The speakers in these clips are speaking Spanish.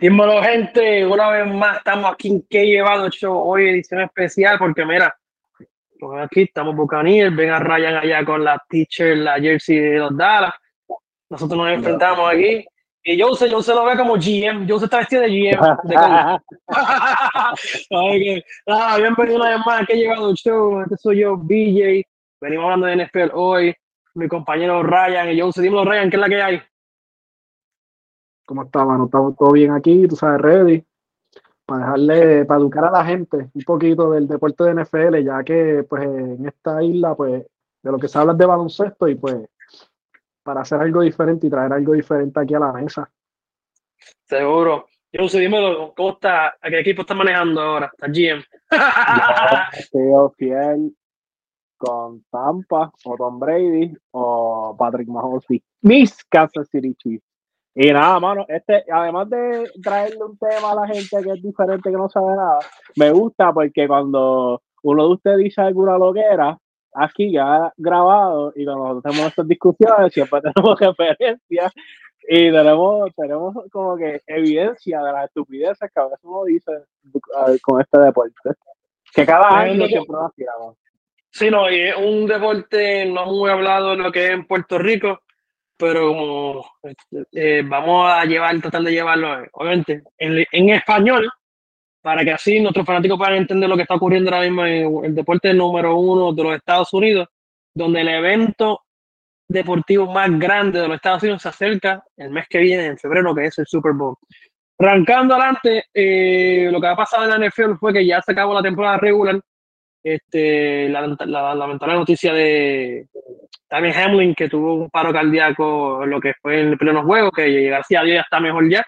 Dímelo, gente, una vez más estamos aquí en Que Llevado Show, hoy edición especial, porque mira, pues aquí estamos Buccaneers, ven a Ryan allá con la teacher, la jersey de los Dallas, nosotros nos enfrentamos aquí, y yo se, yo se lo ve como GM, yo se está vestido de GM. De okay. ah, bienvenido una vez más a Que Llevado Show, este soy yo, BJ, venimos hablando de NFL hoy, mi compañero Ryan, y yo, dímelo Ryan, ¿qué es la que hay? ¿Cómo está, mano? Estamos todo bien aquí, tú sabes, ready. Para dejarle, para educar a la gente un poquito del deporte de NFL, ya que pues en esta isla, pues, de lo que se habla es de baloncesto y pues para hacer algo diferente y traer algo diferente aquí a la mesa. Seguro. Yo sé, dímelo, ¿cómo está? ¿A qué equipo está manejando ahora? ¿Está GM? Yo fiel con Tampa o Tom Brady o Patrick Mahomes. Mis Kansas City Chiefs. Y nada, mano, este, además de traerle un tema a la gente que es diferente, que no sabe nada, me gusta porque cuando uno de ustedes dice alguna loquera, aquí ya grabado, y cuando nosotros tenemos estas discusiones, siempre tenemos referencias y tenemos, tenemos como que evidencia de las estupideces que a veces uno dice con este deporte. Que cada año siempre nos tiramos. Sí, no, y es un deporte no muy hablado en lo que es en Puerto Rico pero como eh, vamos a llevar, tratar de llevarlo, obviamente, en, en, español, para que así nuestros fanáticos puedan entender lo que está ocurriendo ahora mismo en el deporte número uno de los Estados Unidos, donde el evento deportivo más grande de los Estados Unidos se acerca el mes que viene, en febrero, que es el Super Bowl. Arrancando adelante, eh, lo que ha pasado en la NFL fue que ya se acabó la temporada regular. Este, la, la lamentable noticia de, también Hamlin, que tuvo un paro cardíaco en lo que fue en el pleno juego, que García Dios ya está mejor ya.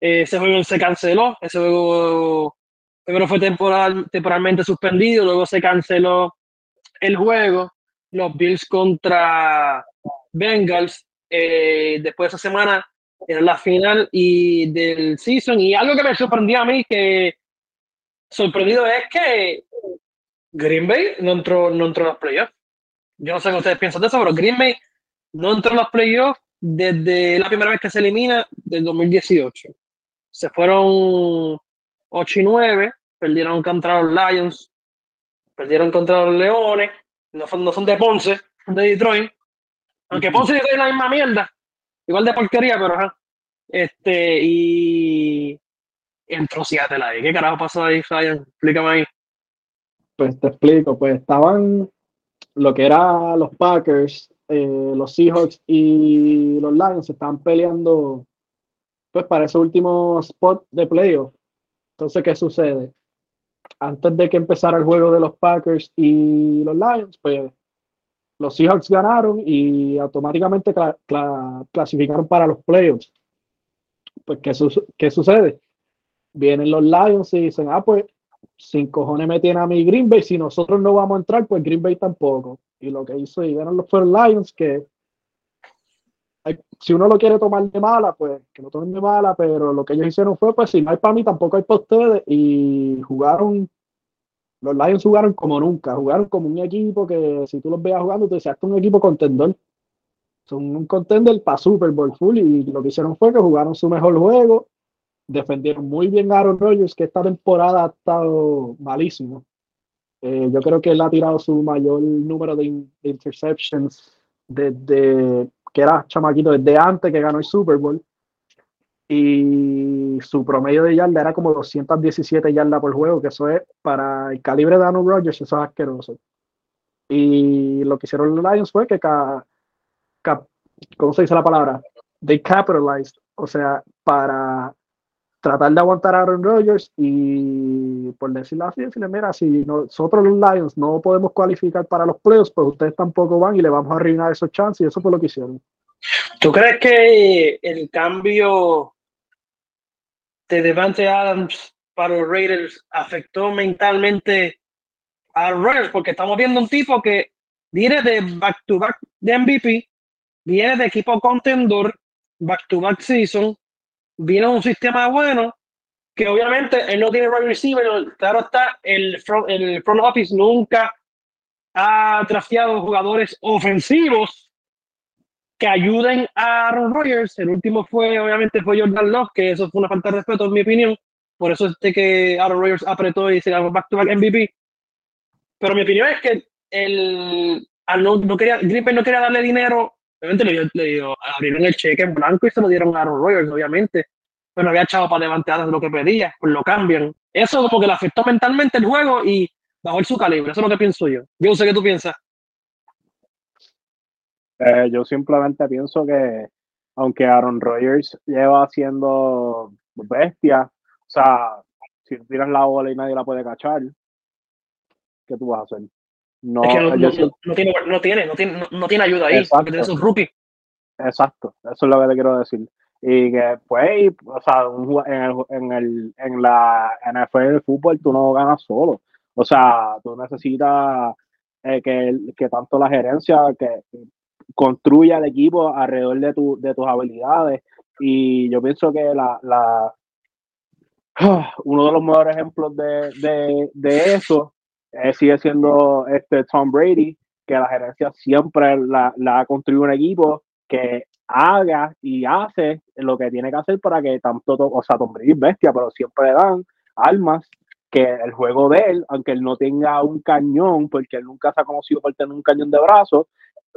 Eh, ese juego se canceló, ese juego primero fue temporal, temporalmente suspendido, luego se canceló el juego, los Bills contra Bengals, eh, después de esa semana era la final y del season, y algo que me sorprendió a mí, que sorprendido es que Green Bay no entró, no entró en los playoffs yo no sé qué ustedes piensan de eso, pero Green Bay no entró en los playoffs desde la primera vez que se elimina del 2018. Se fueron 8 y 9, perdieron contra los Lions, perdieron contra los Leones, no son, no son de Ponce, son de Detroit. Aunque Ponce y Detroit es la misma mierda, igual de porquería, pero ajá. Este, y entró Seattle ahí. ¿Qué carajo pasó ahí, Ryan? Explícame ahí. Pues te explico, pues estaban lo que era los Packers, eh, los Seahawks y los Lions están peleando pues para ese último spot de playoff. Entonces, ¿qué sucede? Antes de que empezara el juego de los Packers y los Lions, pues los Seahawks ganaron y automáticamente clasificaron para los playoffs. Pues, ¿qué, ¿qué sucede? Vienen los Lions y dicen, ah, pues sin cojones me tiene a mi Green Bay, si nosotros no vamos a entrar, pues Green Bay tampoco. Y lo que hizo y ganan los Lions, que si uno lo quiere tomar de mala, pues que no tomen de mala, pero lo que ellos hicieron fue, pues si no hay para mí, tampoco hay para ustedes, y jugaron, los Lions jugaron como nunca, jugaron como un equipo que si tú los veas jugando, te decías un equipo contendor. Son un contender para Super Bowl full y lo que hicieron fue que jugaron su mejor juego defendieron muy bien a Aaron Rodgers, que esta temporada ha estado malísimo. Eh, yo creo que él ha tirado su mayor número de, interceptions desde que era chamaquito, desde antes que ganó el Super Bowl. Y su promedio de yarda era como 217 yardas por juego, que eso es para el calibre de Aaron Rodgers, eso es asqueroso. Y lo que hicieron los Lions fue que, ¿cómo se dice la palabra? They capitalized, o sea, para tratar de aguantar a Aaron Rodgers y por decirlo así, decirle, mira, si nosotros los Lions no podemos cualificar para los playoffs, pues ustedes tampoco van y le vamos a arruinar esos chances y eso fue lo que hicieron. ¿Tú crees que el cambio de Devante Adams para los Raiders afectó mentalmente a Raiders? Porque estamos viendo un tipo que viene de back-to-back de MVP, viene de equipo contendor, back-to-back season, viene un sistema bueno que obviamente él no tiene wide receiver, claro está, el front, el front office nunca ha trasteado jugadores ofensivos que ayuden a Aaron Rodgers. El último fue, obviamente, fue Jordan Love, que eso fue una falta de respeto, en mi opinión. Por eso es que Aaron Rodgers apretó y se ganó back to back MVP. Pero mi opinión es que el, no, no quería, Green no quería darle dinero. Obviamente le, le dio, abrieron el cheque en blanco y se lo dieron a Aaron Rodgers, obviamente. Pero había echado para levantar lo que pedía, pues lo cambian. Eso como que le afectó mentalmente el juego y bajó su calibre. Eso es lo que pienso yo. Yo sé qué tú piensas. Eh, yo simplemente pienso que aunque Aaron Rodgers lleva siendo bestia, o sea, si tiras la bola y nadie la puede cachar, ¿qué tú vas a hacer? No, es que no, tiene, no, tiene, no, tiene, ayuda ahí, porque tiene su rookie. Exacto, eso es lo que le quiero decir. Y que, pues, o sea, en, el, en, el, en la NFL de fútbol tú no ganas solo. O sea, tú necesitas eh, que, que tanto la gerencia que construya el equipo alrededor de, tu, de tus habilidades. Y yo pienso que la, la uno de los mejores ejemplos de, de, de eso eh, sigue siendo este Tom Brady, que la gerencia siempre la, la ha construido un equipo que haga y hace lo que tiene que hacer para que tanto, o sea, Tom Brady es bestia, pero siempre le dan armas que el juego de él, aunque él no tenga un cañón, porque él nunca se ha conocido por tener un cañón de brazos,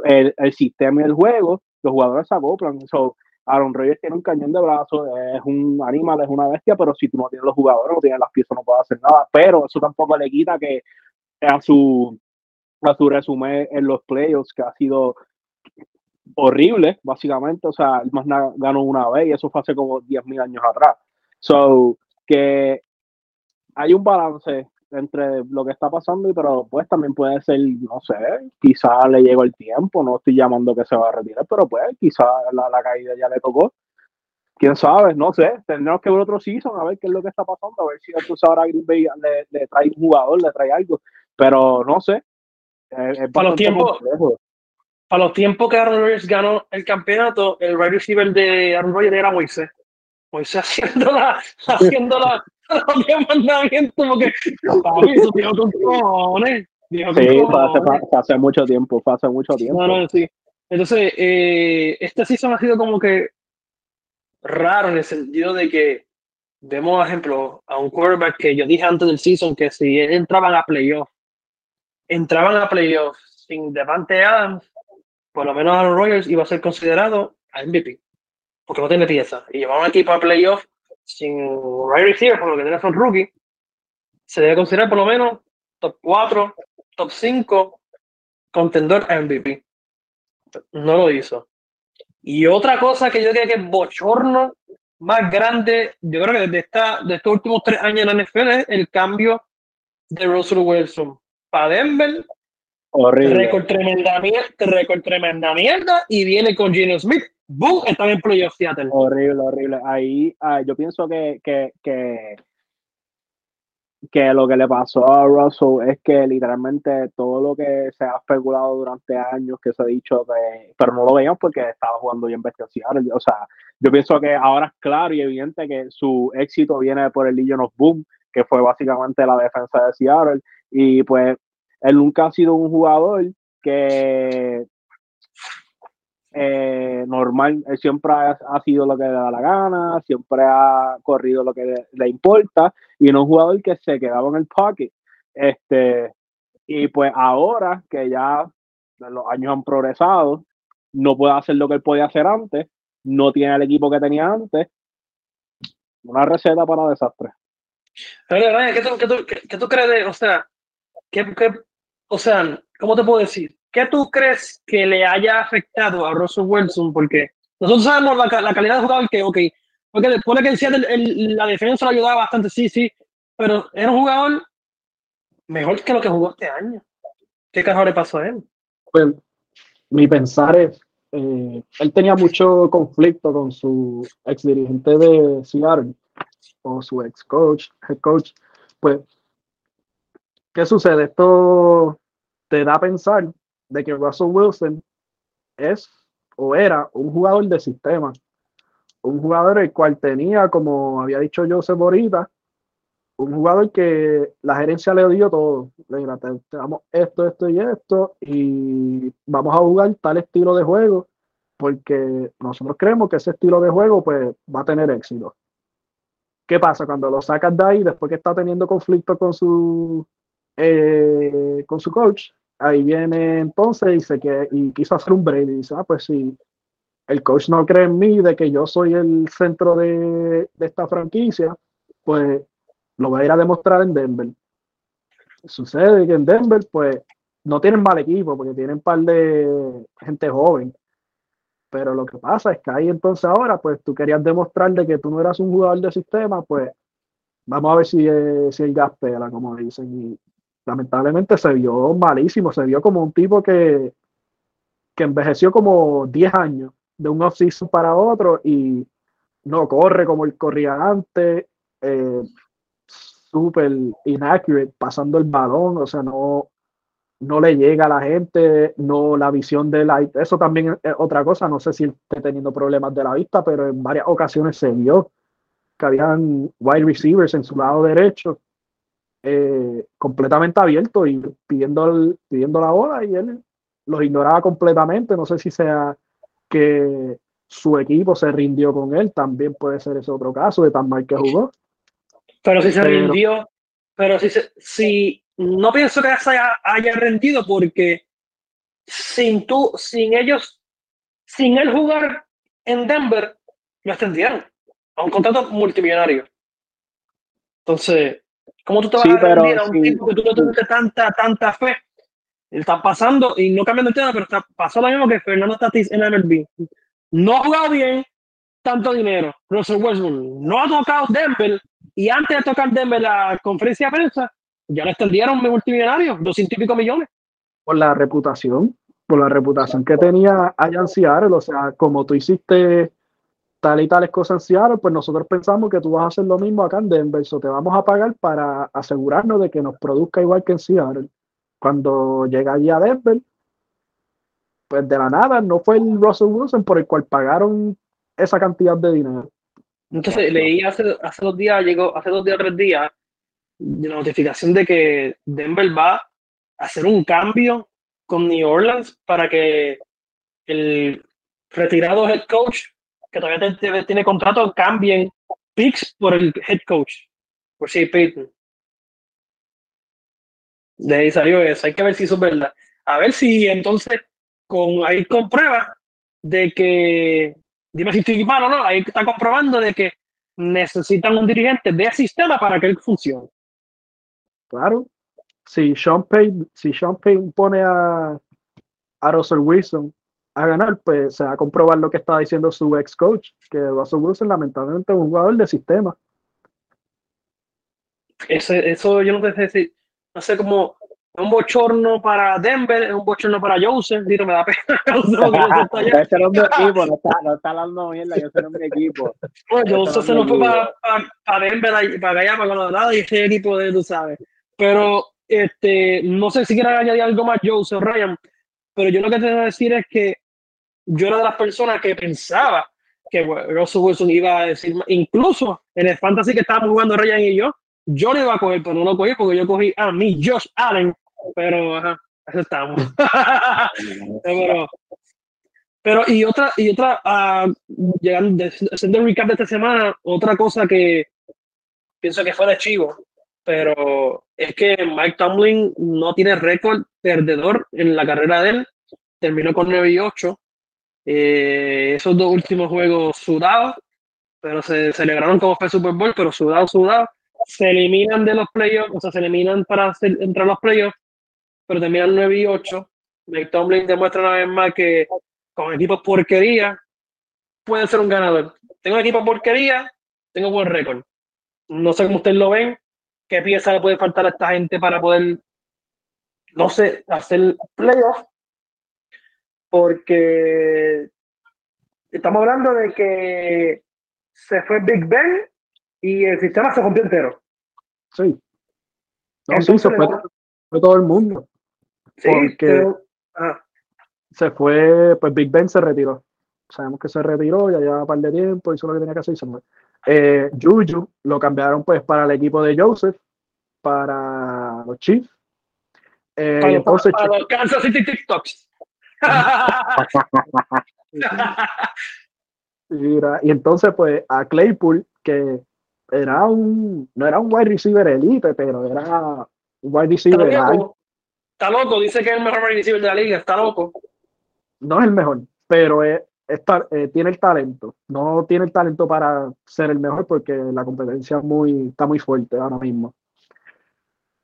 el, el sistema y el juego, los jugadores se acoplan. So, Aaron Rodgers tiene un cañón de brazos, es un animal, es una bestia, pero si tú no tienes los jugadores, no tienes las piezas, no puedes hacer nada. Pero eso tampoco le quita que a su, a su resumen en los playoffs, que ha sido horrible, básicamente. O sea, el más ganó una vez y eso fue hace como 10.000 años atrás. So, que hay un balance entre lo que está pasando y pero pues también puede ser, no sé, quizá le llegó el tiempo, no estoy llamando que se va a retirar, pero pues quizá la, la caída ya le tocó. Quién sabe, no sé, tendremos que ver otro season a ver qué es lo que está pasando, a ver si entonces ahora Green Bay le, le trae un jugador, le trae algo, pero no sé. para, los tiempos, para los tiempos que Aaron Rodgers ganó el campeonato, el wide receiver de Aaron Rodgers era Moisés. Moisés haciendo la, haciendo la, los mandamientos, porque papi, eso tiene otros cojones. Sí, hace, hace, mucho tiempo, fue hace mucho tiempo. No, no, sí. Entonces, eh, este season ha sido como que raro en el sentido de que vemos, por ejemplo, a un quarterback que yo dije antes del season que si entraban a playoff, entraban a playoff sin Devante Adams, por lo menos Aaron Rodgers iba a ser considerado a MVP, porque no tiene pieza. Y llevar un equipo a playoff sin right receiver, por lo que tiene son rookie, se debe considerar por lo menos top 4, top 5, contendor a MVP. No lo hizo. Y otra cosa que yo creo que es bochorno más grande, yo creo que desde esta, de estos últimos tres años en la NFL es el cambio de Russell Wilson para Denver. Horrible. Récord tremenda, récord tremenda mierda y viene con Geno Smith. ¡Boom! Están en playoff Seattle. Horrible, horrible. Ahí ah, yo pienso que, que, que que lo que le pasó a Russell es que literalmente todo lo que se ha especulado durante años, que se ha dicho, que, pero no lo veíamos porque estaba jugando bien bestial. O sea, yo pienso que ahora es claro y evidente que su éxito viene por el Legion of Boom, que fue básicamente la defensa de Seattle. Y pues él nunca ha sido un jugador que eh, normal, él siempre ha, sido lo que le da la gana, siempre ha corrido lo que le, importa y no un jugador que se quedaba en el pocket. Este, y pues ahora que ya los años han progresado, no puede hacer lo que él podía hacer antes, no tiene el equipo que tenía antes. Una receta para desastre. ¿qué tú, qué tú, qué, tú crees de, o sea, qué, o sea, ¿cómo te puedo decir? ¿qué tú crees que le haya afectado a Russell Wilson? Porque nosotros sabemos la, calidad de jugador que, ok, porque después de que el, la defensa lo ayudaba bastante, sí, sí, pero era un jugador mejor que lo que jugó este año. ¿Qué carajo le pasó a él? Pues mi pensar es, eh, él tenía mucho conflicto con su ex dirigente de Seattle o su ex coach, head coach. Pues, ¿qué sucede? Esto te da a pensar de que Russell Wilson es o era un jugador de sistema, un jugador el cual tenía, como había dicho Joseph Borita, un jugador que la gerencia le dio todo. Le damos esto, esto y esto, y vamos a jugar tal estilo de juego porque nosotros creemos que ese estilo de juego pues va a tener éxito. ¿Qué pasa cuando lo sacas de ahí después que está teniendo conflicto con su eh, con su coach? Ahí viene entonces y y quiso hacer un break y dice, ah, pues sí, el coach no cree en mí de que yo soy el centro de, de esta franquicia, pues lo voy a ir a demostrar en Denver. Sucede que en Denver, pues, no tienen mal equipo porque tienen un par de gente joven. Pero lo que pasa es que ahí entonces ahora, pues tú querías demostrarle que tú no eras un jugador de sistema, pues vamos a ver si, eh, si el gas pela, como dicen. Y lamentablemente se vio malísimo, se vio como un tipo que, que envejeció como 10 años de un off-season para otro y no corre como él corría antes. Eh, súper inaccurate pasando el balón, o sea, no, no le llega a la gente, no la visión de la... Eso también es otra cosa, no sé si esté teniendo problemas de la vista, pero en varias ocasiones se vio que habían wide receivers en su lado derecho eh, completamente abierto y pidiendo, pidiendo la bola y él los ignoraba completamente, no sé si sea que su equipo se rindió con él, también puede ser ese otro caso de tan mal que jugó. Pero si se rindió, pero si, si no pienso que se haya, rendido porque sin tú, sin ellos, sin él jugar en Denver, lo extendieron a un contrato multimillonario. Entonces, ¿cómo tú te vas a rendir a un tipo que tú no tuviste tanta, tanta fe? Está pasando, y no cambiando el tema, pero está, pasó lo mismo que Fernando Tatis en MLB. No ha jugado bien, tanto dinero. Russell Westbrook no ha tocado Denver y antes de tocar Denver la conferencia de prensa, ya le extendieron multimillonario, doscientos y pico millones. Por la reputación, por la reputación que tenía en Seattle, o sea, como tú hiciste tal y tales cosas en Seattle, pues nosotros pensamos que tú vas a hacer lo mismo acá en Denver, o te vamos a pagar para asegurarnos de que nos produzca igual que en Seattle. Cuando llega allí a Denver, pues de la nada no fue el Russell Wilson por el cual pagaron esa cantidad de dinero. Entonces leí hace, hace dos días, llegó hace dos días, tres días, la notificación de que Denver va a hacer un cambio con New Orleans para que el retirado head coach, que todavía tiene contrato, cambien picks por el head coach, por si Peyton. De ahí salió eso, hay que ver si eso es verdad. A ver si entonces con ahí comprueba de que dime si estoy mal o no, ahí está comprobando de que necesitan un dirigente de sistema para que él funcione. Claro. Si Sean Payne, si Sean pone a, a Russell Wilson a ganar, pues se va a comprobar lo que estaba diciendo su ex coach, que Russell Wilson lamentablemente es un jugador de sistema. Ese, eso yo no sé si, no sé cómo, un bochorno para Denver, es un bochorno para Joseph, Dito me da pena. ese era un equipo, no está, no está hablando mierda, yo soy un equipo. Bueno, Joseph se nos fue para, para, Denver, para allá, para Colorado, y ese equipo de, tú sabes. Pero, este, no sé si quieres añadir algo más, Joseph, Ryan, pero yo lo que te voy a decir es que yo era de las personas que pensaba que Russell Wilson iba a decir, incluso en el fantasy que estábamos jugando Ryan y yo, yo le iba a coger, pero no lo cogí porque yo cogí a mí, Josh Allen, pero ajá, estamos. pero, pero, y otra, y otra, uh, llegando, haciendo el recap de esta semana, otra cosa que pienso que fue de chivo, pero es que Mike Tomlin no tiene récord perdedor en la carrera de él, terminó con 9 y 8. Eh, esos dos últimos juegos sudados, pero se celebraron como fue Super Bowl, pero sudados, sudados se eliminan de los playoffs, o sea, se eliminan para entrar a los playoffs, pero terminan 9 y 8. Mike Tomlin demuestra una vez más que con equipos porquería puede ser un ganador. Tengo un equipo porquería, tengo buen récord. No sé cómo ustedes lo ven, qué pieza le puede faltar a esta gente para poder, no sé, hacer playoffs. Porque estamos hablando de que se fue Big Ben y el sistema se rompió entero. Sí. No, sí, se fue, todo el mundo. Sí, porque se fue, pues Big Ben se retiró. Sabemos que se retiró, ya llevaba un par de tiempo, hizo lo que tenía que hacer y se fue. Eh, Juju lo cambiaron pues para el equipo de Joseph, para los Chiefs. Eh, para, los Kansas City TikToks. Mira, y entonces, pues, a Claypool, que era un, no era un wide receiver elite, pero era un wide receiver. Está loco, está loco, dice que es el mejor wide receiver de la liga, está loco. No es el mejor, pero es, eh, tiene el talento. No tiene el talento para ser el mejor porque la competencia es muy, está muy fuerte ahora mismo.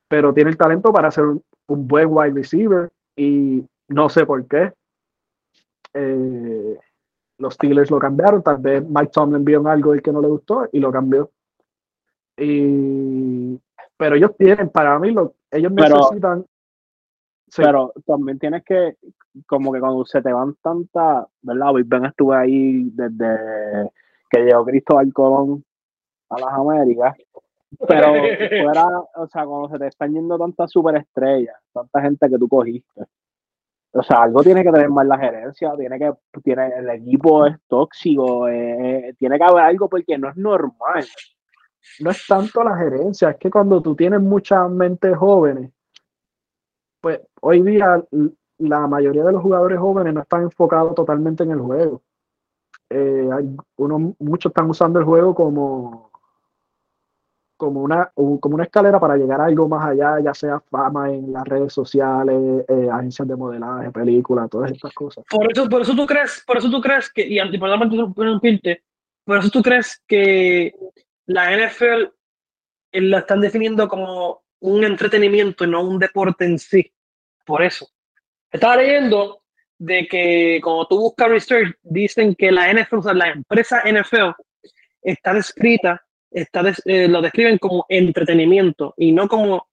Pero tiene el talento para ser un, un buen wide receiver y no sé por qué. Eh, los Steelers lo cambiaron, tal vez Mike Tomlin vio algo el que no le gustó y lo cambió. Y, pero ellos tienen, para mí, lo, ellos Pero- necesitan. Sí. Pero también tienes que, como que cuando se te van tantas, ¿verdad? Big Ben estuve ahí desde que llegó Cristóbal Colón a las Américas. Pero fuera, o sea, cuando se te están yendo tantas superestrellas, tanta gente que tú cogiste. O sea, algo tiene que tener más la gerencia, tiene que, tiene, el equipo es tóxico, eh, tiene que haber algo porque no es normal. no es tanto la gerencia, es que cuando tú tienes muchas mentes jóvenes, pues hoy día la mayoría de los jugadores jóvenes no están enfocados totalmente en el juego. Eh, hay unos, muchos están usando el juego como, como, una, como una escalera para llegar a algo más allá, ya sea fama en las redes sociales, eh, agencias de modelaje, películas, todas estas cosas. Por eso, por eso tú crees, por eso tú crees que, y por eso tú crees que la NFL eh, la están definiendo como un entretenimiento y no un deporte en sí. Por eso. Estaba leyendo de que cuando tú buscas research, dicen que la NFL, o sea, la empresa NFL, está descrita, está eh, lo describen como entretenimiento y no como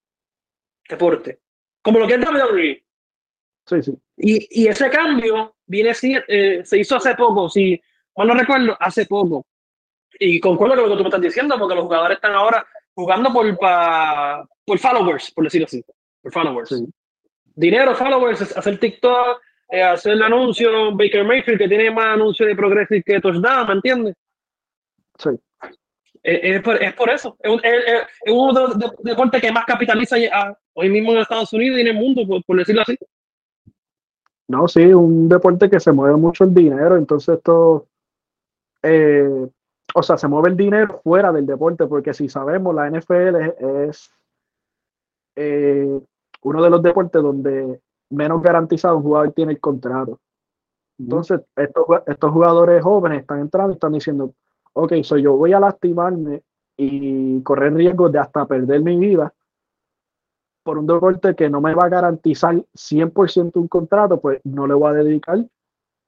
deporte. Como lo que es WWE. Sí, sí. Y, y ese cambio viene si- eh, se hizo hace poco, si mal no recuerdo, hace poco. Y concuerdo con lo que tú me estás diciendo, porque los jugadores están ahora jugando por, pa- por followers, por decirlo así. Por followers. Sí. Dinero, followers, hacer TikTok, eh, hacer el anuncio, Baker Mayfield, que tiene más anuncios de Progressive que touchdown, ¿me entiendes? Sí. Eh, Es, por, es por eso. Es, un- es- es- es uno de los de- deportes que más capitaliza hoy mismo en Estados Unidos y en el mundo, por, por decirlo así. No, sí, un deporte que se mueve mucho el dinero, entonces esto, eh, o sea, se mueve el dinero fuera del deporte, porque si sabemos, la NFL es, es, eh, uno de los deportes donde menos garantizado un jugador tiene el contrato. Entonces, estos, estos jugadores jóvenes están entrando y están diciendo, ok, so yo voy a lastimarme y correr riesgos de hasta perder mi vida por un deporte que no me va a garantizar 100% un contrato, pues no le voy a dedicar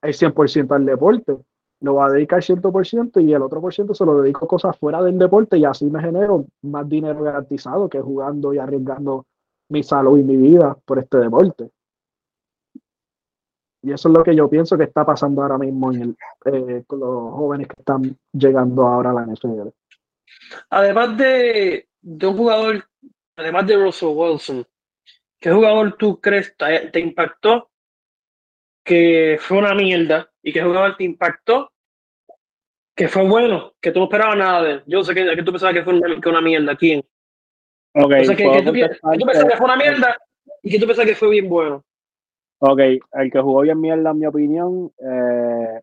el 100% al deporte. Lo voy a dedicar 100% y el otro por ciento se lo dedico a cosas fuera del deporte y así me genero más dinero garantizado que jugando y arriesgando mi salud y mi vida por este deporte. Y eso es lo que yo pienso que está pasando ahora mismo en el, eh, con los jóvenes que están llegando ahora a la NFL. Además de, de un jugador, además de Russell Wilson, ¿qué jugador tú crees te, te impactó que fue una mierda? ¿Y qué jugador te impactó que fue bueno, que tú no esperabas nada de él? Yo sé que, que tú pensabas que fue una, que una mierda. ¿Quién? Ok, O sea, que, puedo que tú, pi- que tú contestarte. pensabas que fue una mierda y que tú pensabas que fue bien bueno. Ok, el que jugó bien mierda, en mi opinión, eh,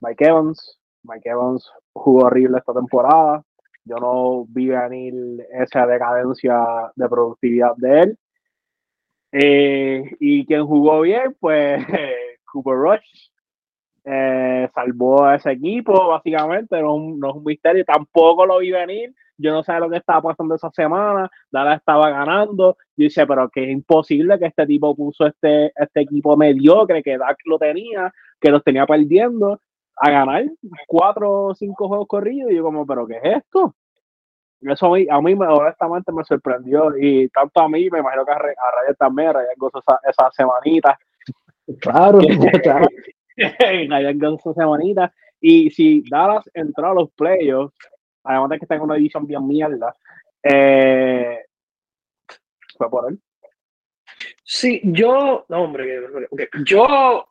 Mike Evans. Mike Evans jugó horrible esta temporada. Yo no vi venir esa decadencia de productividad de él. Eh, y quien jugó bien, pues Cooper Rush. Eh, salvó a ese equipo, básicamente. No, es un- no es un misterio. Tampoco lo vi venir. Yo no sé lo que estaba pasando esa semana. Dallas estaba ganando. Yo dije, pero que es imposible que este tipo puso este, este equipo mediocre, que Dak lo tenía, que los tenía perdiendo, a ganar cuatro o cinco juegos corridos. Y yo como, pero ¿qué es esto? Eso a mí, a mí me- honestamente me sorprendió. Y tanto a mí, me imagino que a, Re- a Ryan también, Ryan gozó esa, esa semanita. Claro, claro. Ryan gozó esa semanita. Y si Dallas entró a los playoffs, además de que en una división bien mierda, eh, fue por él. Sí, yo, no, hombre, ok, yo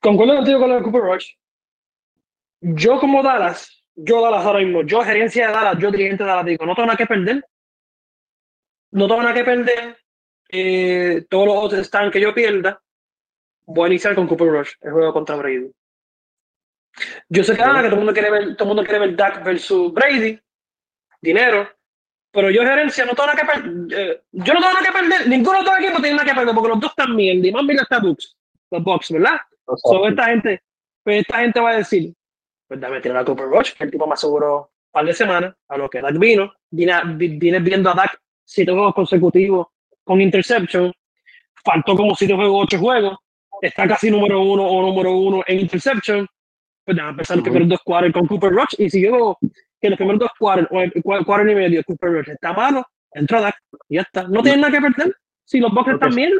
concuerdo contigo con lo de Cooper Rush. Yo como Dallas, yo Dallas ahora mismo, yo gerencia de Dallas, yo dirigente de Dallas, digo, no tengo nada que perder. No tengo nada que perder. eh, todos los otros están que yo pierda, voy a iniciar con Cooper Rush, el juego contra Brady. Yo sé que, ah, que todo el mundo quiere ver, todo el mundo quiere ver Dak versus Brady, dinero, pero yo gerencia no tengo nada que perder. eh, yo no tengo nada que perder, ninguno de los dos equipos tiene nada que perder, porque los dos están bien, y más bien está Bucks, los Bucks, ¿verdad? So, esta gente, pues esta gente va a decir, pues dame tirar a Cooper Rush, que el tipo más seguro un par de semanas, a lo que Dak vino, viene, vi- viene viendo a Dak siete juegos consecutivos con interception, faltó como siete juegos, ocho juegos, está casi número uno o número uno en interception, pues déjame empezar los primeros dos quarters con Cooper Rush, y si yo que los primeros dos quarters, o el cua- quarter y medio, Cooper Rush está malo, entra Dak, y ya está, no tienen nada que perder, si los Bucks están bien,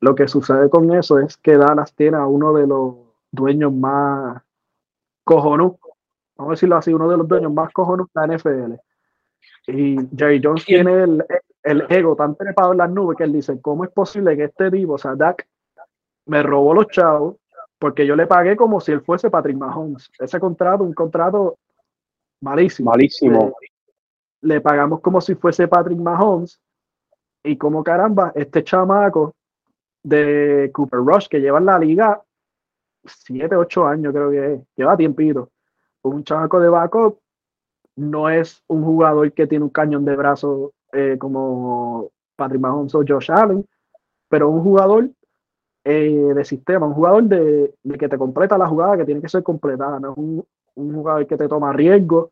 Lo que sucede con eso es que Dallas tiene a uno de los dueños más cojonú, vamos a decirlo así, uno de los dueños más cojonú de la NFL. Y Jerry Jones tiene el, el ego tan trepado en las nubes que él dice, ¿cómo es posible que este tipo, o sea, Dak, me robó los chavos porque yo le pagué como si él fuese Patrick Mahomes? Ese contrato, un contrato malísimo. Malísimo. le pagamos como si fuese Patrick Mahomes y como caramba, este chamaco de Cooper Rush que lleva en la liga 7, 8 años creo que es, lleva tiempito. Un chamaco de backup no es un jugador que tiene un cañón de brazo eh, como Patrick Mahomes o Josh Allen, pero un jugador eh, de sistema, un jugador de, que te completa la jugada que tiene que ser completada, no es un, un jugador que te toma riesgo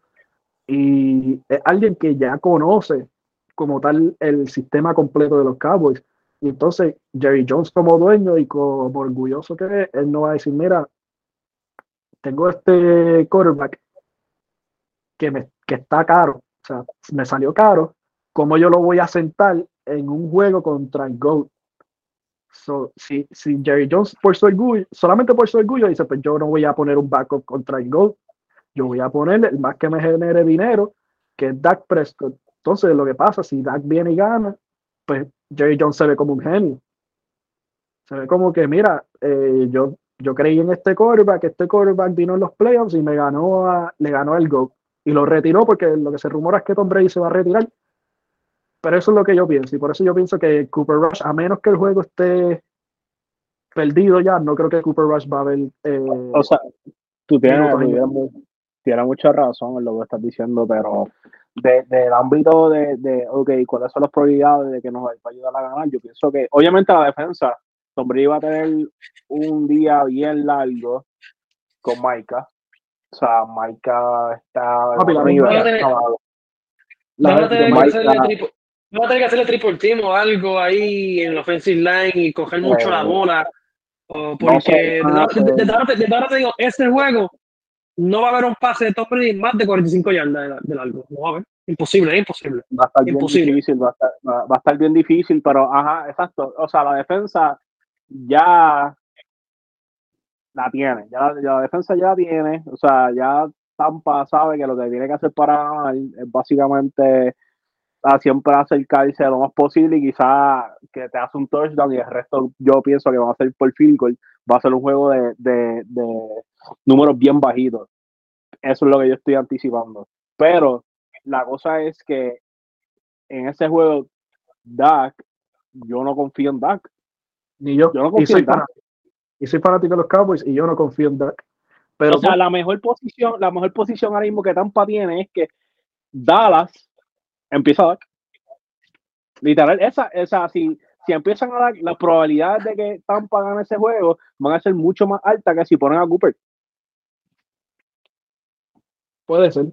y es alguien que ya conoce como tal el sistema completo de los Cowboys. Y entonces Jerry Jones como dueño y como orgulloso que es, él no va a decir, mira, tengo este quarterback que, me, que está caro, o sea, me salió caro, ¿cómo yo lo voy a sentar en un juego contra el GOAT? So, si, si Jerry Jones por su orgullo, solamente por su orgullo, dice, pues yo no voy a poner un backup contra el GOAT, yo voy a ponerle el más que me genere dinero, que es Dak Prescott. Entonces, lo que pasa, si Dak viene y gana, pues Jerry Jones se ve como un genio. Se ve como que, mira, eh, yo, yo creí en este quarterback, este quarterback vino en los playoffs y me ganó a, le ganó el GOAT. Y lo retiró porque lo que se rumora es que Tom Brady se va a retirar. Pero eso es lo que yo pienso. Y por eso yo pienso que Cooper Rush, a menos que el juego esté perdido ya, no creo que Cooper Rush va a haber. eh, O sea, tú tienes, tú tienes mu- tienes mucha razón en lo que estás diciendo, pero de- del ámbito de, de, ok, ¿cuáles son las probabilidades de que nos va a ayudar a ganar? Yo pienso que, obviamente, la defensa, Tom Brady va a tener un día bien largo con Maika. O sea, Maika está. Papi, la arriba, va a tener- chaval. la- Van a tener de que hacerle triple- team o algo ahí en la offensive line y coger mucho la bola. O porque desde no ahora- sé. te- desde ahora te digo, este juego no va a haber un pase de Tom Brady más de 45 yardas de, de largo. No va a haber. Imposible, es imposible. va a estar bien difícil, va a estar, va, va a estar bien difícil, pero ajá, exacto. O sea, la defensa ya la tiene, ya la, ya la defensa ya la tiene, o sea, ya Tampa sabe que lo que tiene que hacer para ganar es básicamente a siempre acercarse lo más posible y quizá que te hace un touchdown y el resto yo pienso que va a ser por field goal, va a ser un juego de, de, de números bien bajitos. Eso es lo que yo estoy anticipando. Pero la cosa es que en ese juego, Dak, yo no confío en Dak. Ni yo. Yo no y, confío soy en Dak. fanático, y soy fanático de los Cowboys y yo no confío en Dak. Pero o sea, pues, la mejor posición, la mejor posición ahora mismo que Tampa tiene es que Dallas empieza a Dak. Literal, esa, esa, si, si empiezan a dar, las probabilidades de que Tampa gane ese juego van a ser mucho más altas que si ponen a Cooper. puede ser.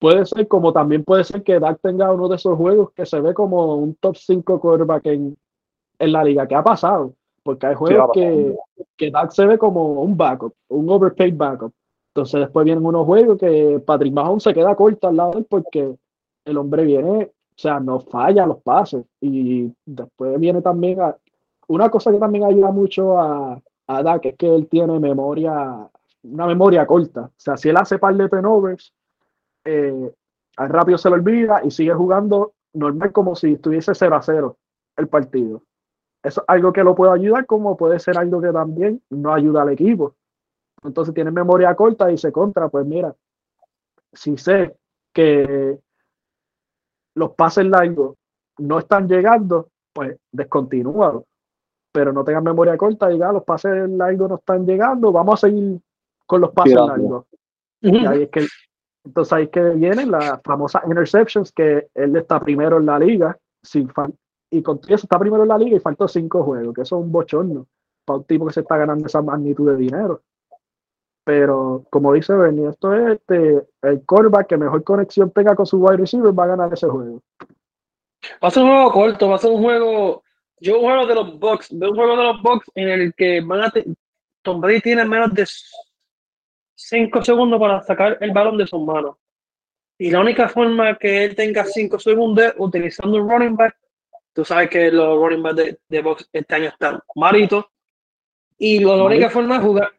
Puede ser como también puede ser que Dak tenga uno de esos juegos que se ve como un top 5 quarterback en, en la liga, que ha pasado. Porque hay juegos que, que Dak se ve como un backup, un overpaid backup. Entonces después vienen unos juegos que Patrick Mahomes se queda corto al lado de él porque el hombre viene, o sea, no falla los pases. Y después viene también a, una cosa que también ayuda mucho a, a Dak es que él tiene memoria, una memoria corta. O sea, si él hace par de turnovers, eh, rápido se lo olvida y sigue jugando normal como si estuviese 0 a 0 el partido. Eso es algo que lo puede ayudar, como puede ser algo que también no ayuda al equipo. Entonces tiene memoria corta y se contra, pues mira, si sé que los pases largos no están llegando, pues descontinúalo. Pero no tengas memoria corta, diga, los pases largos no están llegando, vamos a seguir con los pases largos. Y ahí es que, entonces ahí es que vienen las famosas interceptions, que él está primero en la liga, sin y con eso está primero en la liga y faltó cinco juegos, que eso es un bochorno para un tipo que se está ganando esa magnitud de dinero. Pero como dice Bernie, esto es este, el quarterback que mejor conexión tenga con su wide receiver va a ganar ese juego. Va a ser un juego corto, va a ser un juego. Yo un juego de los Bucks, veo un juego de los Bucks en el que van a Tom Brady tiene menos de 5 segundos para sacar el balón de sus manos. Y la única forma que él tenga 5 segundos es utilizando un running back. Tú sabes que los running backs de, de Box este año están maritos. Y la única forma es jugar,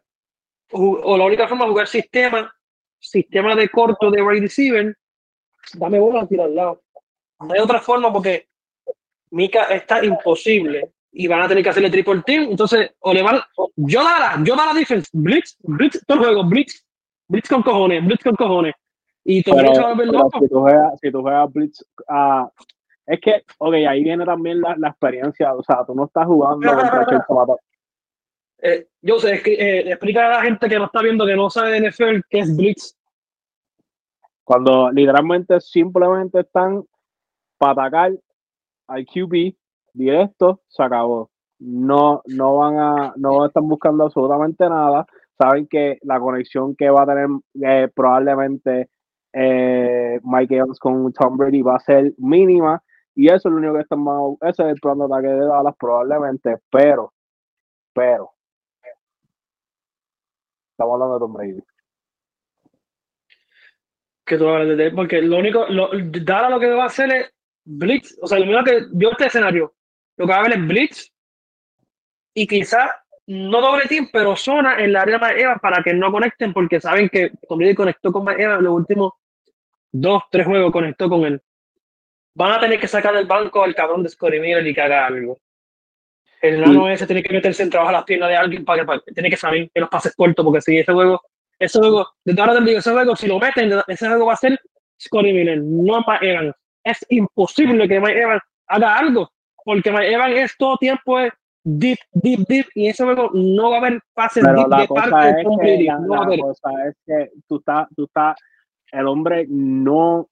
o la única forma de jugar sistema, sistema de corto de wide receiver, dame bola a al lado. No hay otra forma porque Mika está imposible y van a tener que hacerle triple team. Entonces, o le van, yo da yo da la defense, blitz, blitz, todo el juego, blitz, blitz con cojones, blitz con cojones. Y todo pero, pero loco. Si tú juegas, si tú juegas blitz, uh, es que, ok, ahí viene también la, la, experiencia, o sea, tú no estás jugando contra eh, yo sé, eh, explica a la gente que no está viendo, que no sabe de NFL, qué es Blitz. Cuando literalmente simplemente están para atacar al QB directo, se acabó. No, no van a, no están buscando absolutamente nada. Saben que la conexión que va a tener eh, probablemente Mike Evans con Tom Brady va a ser mínima. Y eso es lo único que están ese es el plan de ataque de Dallas probablemente, pero, pero, Estamos hablando de Tom Brady. Que tú hablas de porque lo único, lo, Dara lo que va a hacer es Blitz, o sea, lo mismo que yo este escenario, lo que va a ver es Blitz y quizás no doble team, pero zona en la área de Eva para que no conecten, porque saben que Tom Brady conectó con Eva en los últimos dos, tres juegos, conectó con él. Van a tener que sacar del banco al cabrón de Scotty y que algo. El nano ese tiene que meterse en trabajo a las piernas de alguien para que tiene que salir en los pases cortos, porque si ese juego, ese juego, desde ahora te digo, ese juego, si lo meten, ese juego va a ser Scotty Miller, no Mike Evans. Es imposible que Mike Evans haga algo, porque Mike Evans es todo tiempo es deep, deep, deep, y ese juego no va a haber pases deep de parte de Brady. No la, cosa es que tú estás, tú estás, el hombre no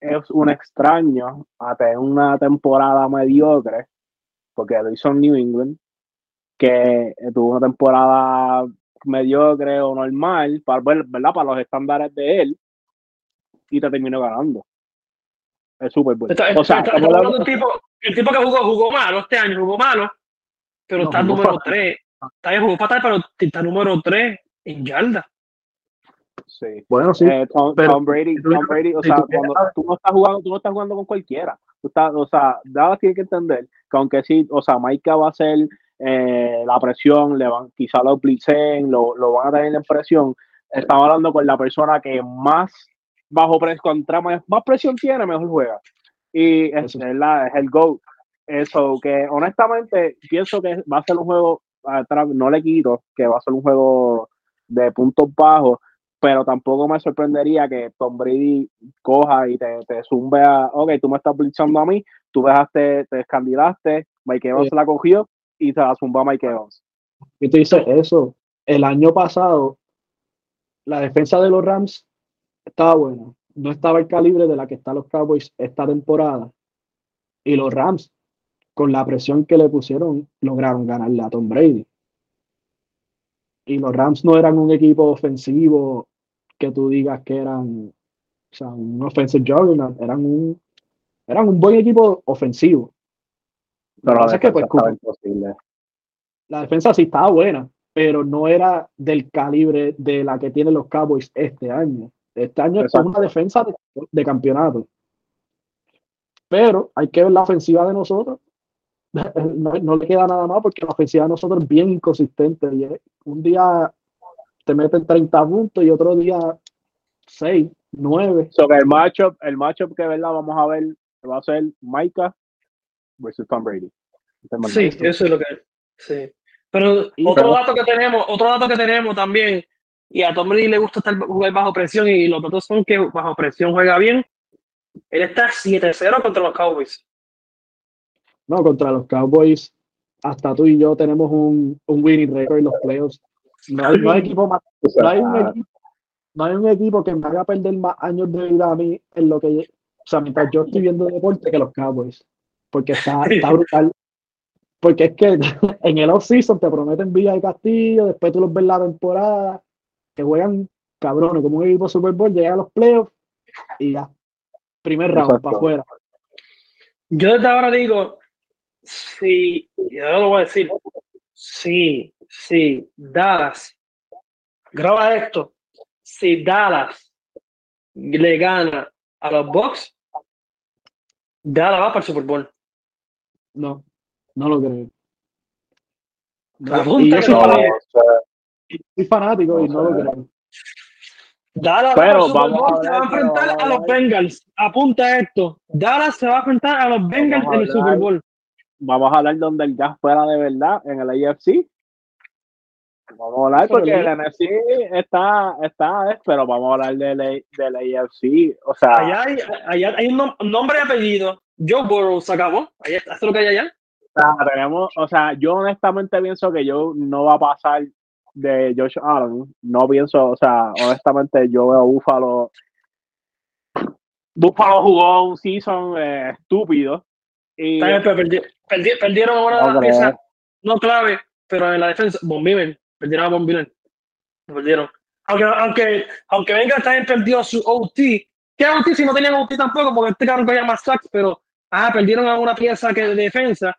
es un extraño a tener una temporada mediocre porque lo hizo en New England, que tuvo una temporada mediocre o normal, para, ¿verdad? para los estándares de él, y te terminó ganando. Es súper bueno. o sea, el, tipo, el tipo que jugó, jugó malo este año, jugó malo, pero está número 3. Está bien, jugó fatal, pero está número 3 en yarda. Sí. Bueno, sí. Eh, Tom, Brady, Tom Brady, o sea, cuando tú no estás jugando, tú no estás jugando con cualquiera. Tú estás, o sea, Dallas tiene que entender que aunque sí, o sea, Maika va a hacer eh, la presión, le van, quizá lo blitzen, lo, lo van a tener en presión. Estamos hablando con la persona que más bajo presión, contra más, presión tiene, mejor juega. Y es, es, la, es el GOAT. Eso que honestamente pienso que va a ser un juego, no le quito que va a ser un juego de puntos bajos, pero tampoco me sorprendería que Tom Brady coja y te, te zumbe a, ok, tú me estás blitzando a mí, tú dejaste, te descandidaste, Mike Evans la cogió y te la zumbó a Mike Evans. Y te dice eso, el año pasado la defensa de los Rams estaba buena, no estaba el calibre de la que están los Cowboys esta temporada. Y los Rams, con la presión que le pusieron, lograron ganarle a Tom Brady y los Rams no eran un equipo ofensivo que tú digas que eran o sea, un offensive juggernaut, eran un, eran un buen equipo ofensivo. Pero la, que, pues, la defensa sí estaba buena, pero no era del calibre de la que tienen los Cowboys este año. Este año es una defensa de, de campeonato. Pero hay que ver la ofensiva de nosotros no, le queda nada más porque la ofensiva de nosotros es bien inconsistente. Y un día te meten 30 puntos y otro día 6, 9. el matchup, el matchup que verdad vamos a ver va a ser Micah versus Tom Brady. Sí, eso es lo que sí. Pero otro dato que tenemos, otro dato que tenemos también, y a Tom Brady le gusta estar jugar bajo presión, y los datos son que bajo presión juega bien. Él está 7-0 contra los Cowboys. No, contra los Cowboys, hasta tú y yo tenemos un, un winning record en los playoffs. No hay, no hay equipo más, no hay un equipo, no hay un equipo que me haga perder más años de vida a mí en lo que, o sea, mientras yo estoy viendo deporte que los Cowboys, porque está, está brutal. Porque es que en el off-season te prometen Villa de Castillo, después tú los ves la temporada, que juegan cabrones, como un equipo Super Bowl, llega a los playoffs y ya. Primer round, Exacto. para afuera. Yo desde ahora digo, si, yo lo voy a decir, si, si Dallas, graba esto, si Dallas le gana a los Bucks, Dallas va para el Super Bowl. No, no lo creo. Apunta Y yo que soy no, fanático, soy fanático y No no lo creo. Dallas Pero vamos a se va a enfrentar a a los. Bengals. Apunta esto. Dallas se va a enfrentar a los Bengals en el. Super Bowl. Vamos a hablar donde el gas fuera de verdad, en el AFC. Vamos a hablar porque el NFC está, está, pero vamos a hablar del, del AFC. O sea, Allá hay, allá hay un nom- nombre y apellido. Joe Burrow se acabó. Allá es lo que hay allá. o sea, tenemos, o sea, yo honestamente pienso que yo no va a pasar de Josh Allen. No pienso, o sea, honestamente yo veo a Buffalo. Buffalo jugó un season eh, estúpido. Y Está bien, pero perdi- perdi- perdieron una No pieza no clave, pero en la defensa, Von Miller, perdieron a Von Miller. Perdieron. Aunque, aunque, aunque venga también perdió su OT. ¿Qué OT si no tenían OT tampoco? Porque este cabrón cogía más sacks, pero ah, perdieron a una pieza que de defensa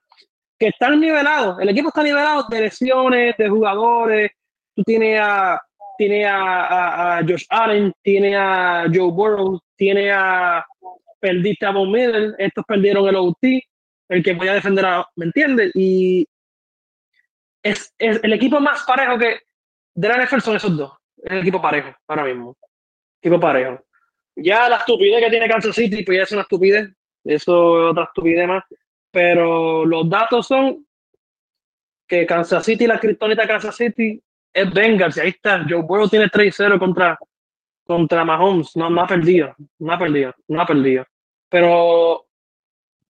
que están nivelados. El equipo está nivelado de lesiones, de jugadores. Tú tienes a, tiene a, a, a Josh Allen, tiene a Joe Burrow, tiene a perdiste a Von Miller, estos perdieron el OT, el que podía defender a, ¿me entiendes? Y es, es el equipo más parejo que de la NFL son esos dos. Es el equipo parejo ahora mismo. Equipo parejo. Ya la estupidez que tiene Kansas City, pues ya es una estupidez. Eso es otra estupidez más. Pero los datos son que Kansas City, la criptonita Kansas City, es Bengals. Y ahí está. Joe Burrow tiene 3-0 contra, contra Mahomes. No, no ha perdido. No ha perdido. No ha perdido. Pero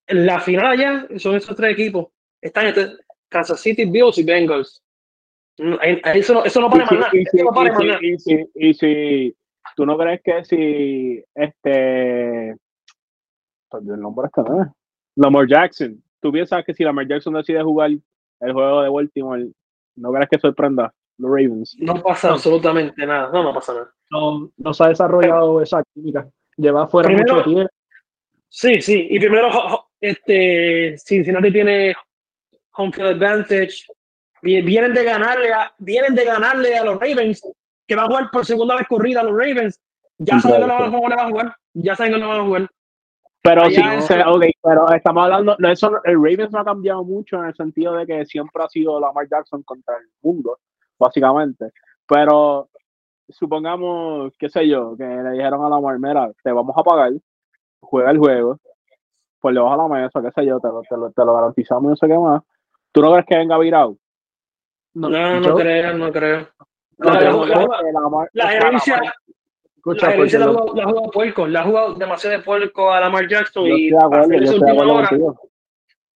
la final allá son esos tres equipos. Están entre Kansas City, Bills y Bengals. Eso no, eso no para si- más nada. y si- no para y si- nada. y si- y si tú no crees que si este perdió el nombre este ¿no? Lamar Jackson tú piensas que si Lamar Jackson decide jugar el juego de Baltimore no crees que sorprenda los Ravens No pasa absolutamente nada. No, no pasa nada. No, no se ha desarrollado esa química. Lleva fuera Primero- mucho tiempo. Sí, sí. Y primero, este, Cincinnati tiene home field advantage. Vi- Vienen de ganarle a, vienen de ganarle a los Ravens, que va a jugar por segunda vez corrida a los Ravens. Ya saben que no van, cómo le va a jugar. Ya saben que no van a jugar. pero Allá sí es- se- ok, pero estamos hablando no, eso, el Ravens no ha cambiado mucho en el sentido de que siempre ha sido Lamar Jackson contra el mundo básicamente pero supongamos qué sé yo que le dijeron a Lamar mira te vamos a pagar juega el juego, pues le vas a la mesa, qué sé yo, te lo, te lo, te lo garantizamos y no sé qué más. ¿Tú no crees que venga virado? No, No, no creo, no creo. no, La- yo la- no la- creo Lamar- La Lamar- escucha, la gerencia la ha jugado, puerco, la ha jugado demasiado de puerco a Lamar Jackson yo y de acuerdo, yo de hora.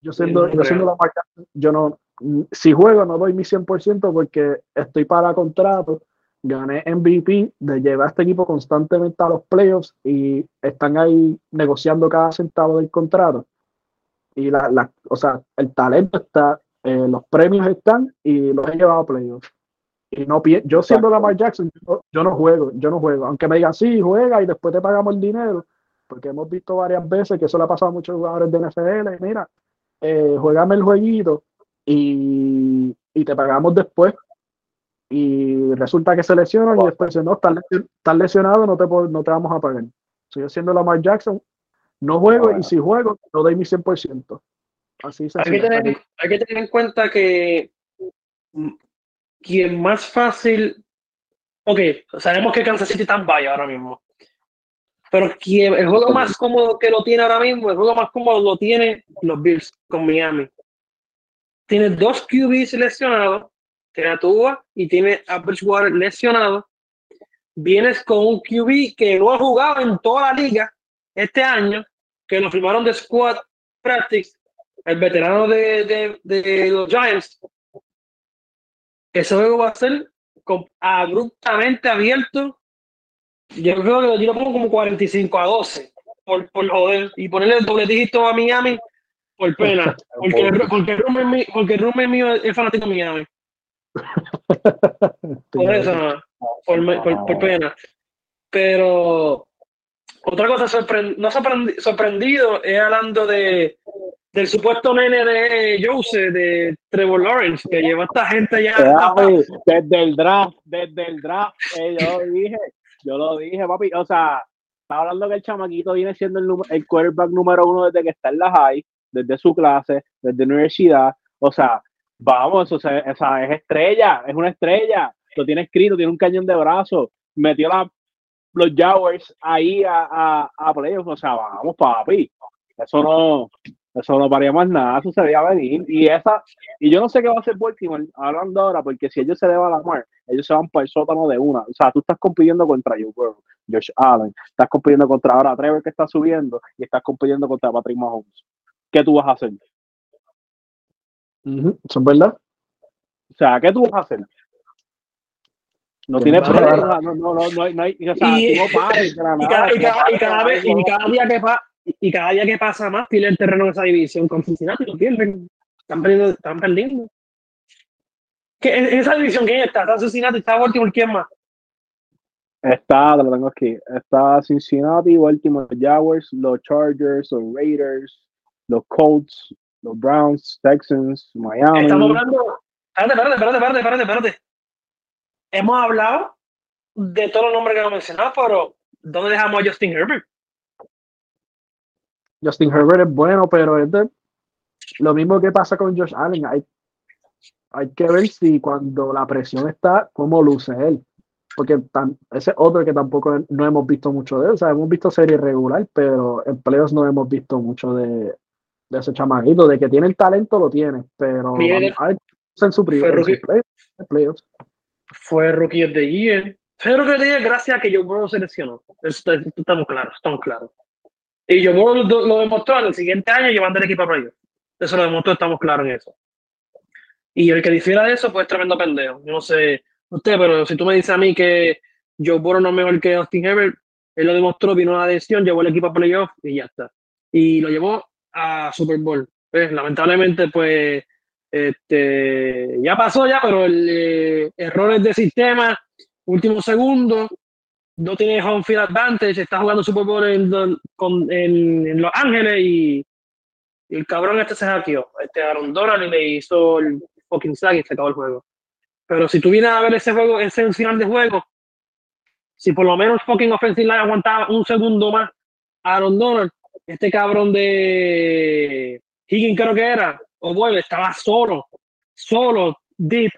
Yo siendo, No yo siendo creo. la marca, yo no, si juego no doy mi 100% porque estoy para contrato, gané MVP de llevar a este equipo constantemente a los playoffs y están ahí negociando cada centavo del contrato. Y la, la- o sea, el talento está, eh, los premios están y los he llevado a playoffs. Y no yo siendo. Lamar Jackson, yo, yo no juego, yo no juego. Aunque me digan, sí, juega y después te pagamos el dinero, porque hemos visto varias veces que eso le ha pasado a muchos jugadores de NFL. y Mira, eh, juegame el jueguito y, y te pagamos después. Y resulta que se lesionan y después dicen, no, estás, lesio- estás lesionado, no te, no te vamos a pagar. Si yo siendo Lamar Jackson, no juego y si juego, no doy mi 100%. Así se Hay que, tener, hay que tener en cuenta que mm, quien más fácil. Ok, sabemos que Kansas City está en vaya ahora mismo. Pero quien, el juego más cómodo que lo tiene ahora mismo, el juego más cómodo lo tiene los Bills con Miami. Tiene dos QBs lesionados, tiene a Tua y tiene a Bridgewater lesionado. Vienes con un QB que no ha jugado en toda la liga este año, que lo firmaron de squad practice el veterano de, de, de los Giants, ese juego va a ser abruptamente abierto. Yo creo que yo lo pongo como 45 a 12 por, por joder y ponerle el doble dígito a Miami por pena. Porque, el- porque, el mío- porque el mío es fanático de Miami. Por eso, por, por pena. Pero otra cosa sorpre- no sorprendi- sorprendido es hablando de del supuesto nene de Jose, de Trevor Lawrence, que lleva a esta gente ya. Papi, desde el draft, desde el draft, eh, yo lo dije, yo lo dije, papi, o sea, está hablando que el chamaquito viene siendo el, el quarterback número uno desde que está en la high, desde su clase, desde la universidad, o sea, vamos, o sea, es estrella, es una estrella, lo tiene escrito, tiene un cañón de brazos, metió la, los Jaguars ahí a, a, a playoffs, o sea, vamos, papi, eso no, eso no paría más nada, eso se venir, y esa, y yo no sé qué va a hacer Baltimore hablando ahora, porque si ellos se le va a la mar, ellos se van para el sótano de una. O sea, tú estás compitiendo contra Joe Burrow, Josh Allen, estás compitiendo contra ahora Trevor que está subiendo y estás compitiendo contra Patrick Mahomes. ¿Qué tú vas a hacer? Eso es verdad. O sea, ¿qué tú vas a hacer? No problema, vale. no, no, no, no, hay- no hay, o sea, Y- no pares Y cada, y cada- vez, y día que pa- y cada día que pasa más, pierde el terreno de esa división con Cincinnati, lo pierden. Están perdiendo, están perdiendo. ¿Qué, en esa división quién está? Está Cincinnati, está Baltimore, ¿quién más? Está, te lo tengo aquí. Está Cincinnati, Baltimore Jaguars, los Chargers, los Raiders, los Colts, los Browns, Texans, Miami. Estamos hablando. Espérate, espérate, espérate, espérate, espérate, espérate. Hemos hablado de todos los nombres que hemos mencionado, pero ¿dónde dejamos a Justin Herbert? Justin Herbert es bueno, pero es de- lo mismo que pasa con Josh Allen. Hay, hay que ver si cuando la presión está, cómo luce él. Porque tan- ese es otro que tampoco no hemos visto mucho de él. O sea, hemos visto serie regular, pero en playoffs no hemos visto mucho de, de ese chamaquito. De que tiene el talento, lo tiene, pero en su primer fue rookie. playoffs. Fue Rookie of the Year. Fue Rookie of the Year gracias a que Joe Burrow seleccionó. Estamos claros, estamos claros. Y Joe Burrow lo, lo demostró en el siguiente año llevando el equipo a playoff. Eso lo demostró, estamos claros en eso. Y el que difiera de eso, pues es tremendo pendejo. Yo no sé usted, pero si tú me dices a mí que Joe Burrow no es mejor que Austin Herbert, él lo demostró, vino a la decisión, llevó el equipo a playoff y ya está. Y lo llevó a Super Bowl. Pues, lamentablemente, pues este, ya pasó ya, pero el, eh, errores de sistema, último segundo, no tiene home field advantage, está jugando Super Bowl en, Los Ángeles y, el cabrón este se hackeó. Este Aaron Donald y le hizo el fucking sack y se acabó el juego. Pero si tú vienes a ver ese juego, ese final de juego, si por lo menos fucking offensive line aguantaba un segundo más Aaron Donald, este cabrón de Higgins creo que era, o vuelve, estaba solo, solo, deep.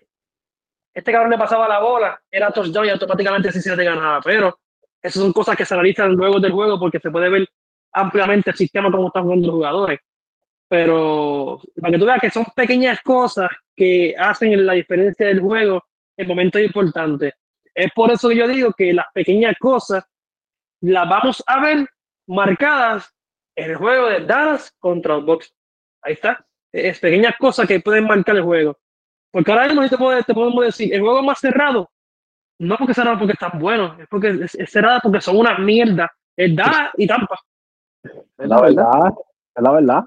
Este cabrón le pasaba la bola, era touchdown y automáticamente Cincinnati ganaba. Pero esas son cosas que se analizan luego del juego porque se puede ver ampliamente el sistema como están jugando los jugadores. Pero para que tú veas que son pequeñas cosas que hacen la diferencia del juego en momentos importantes. Es por eso que yo digo que las pequeñas cosas las vamos a ver marcadas el juego de Dallas contra los Bucks. Ahí está. Es pequeñas cosas que pueden marcar el juego. Porque ahora mismo te, puedo- te podemos decir, el juego más cerrado, no porque cerrado porque están buenos, es porque es, es cerrado porque son una mierda. Es Dallas y Tampa. Es la verdad, es la verdad.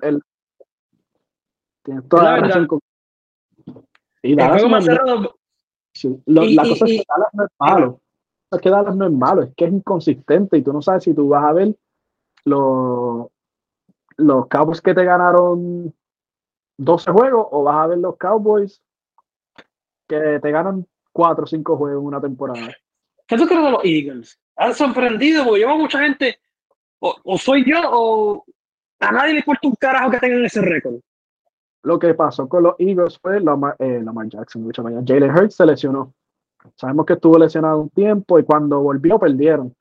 Tienes toda Es la la verdad. razón. con- Sí, El Dallas juego no más es- cerrado, sí. Lo- y- la y- cosa es que Dallas no es malo. Es que Dallas no es malo, es que es inconsistente y tú no sabes si tú vas a ver los, los Cowboys que te ganaron 12 juegos o vas a ver los Cowboys que te ganan 4 o 5 juegos en una temporada. ¿qué tú crees de los Eagles? Han sorprendido porque llevo mucha gente, o, o soy yo o a nadie le importa un carajo que tengan ese récord. Lo que pasó con los Eagles fue Lamar, eh, Lamar Jackson, mucho más. Jalen Hurts se lesionó. Sabemos que estuvo lesionado un tiempo y cuando volvió perdieron.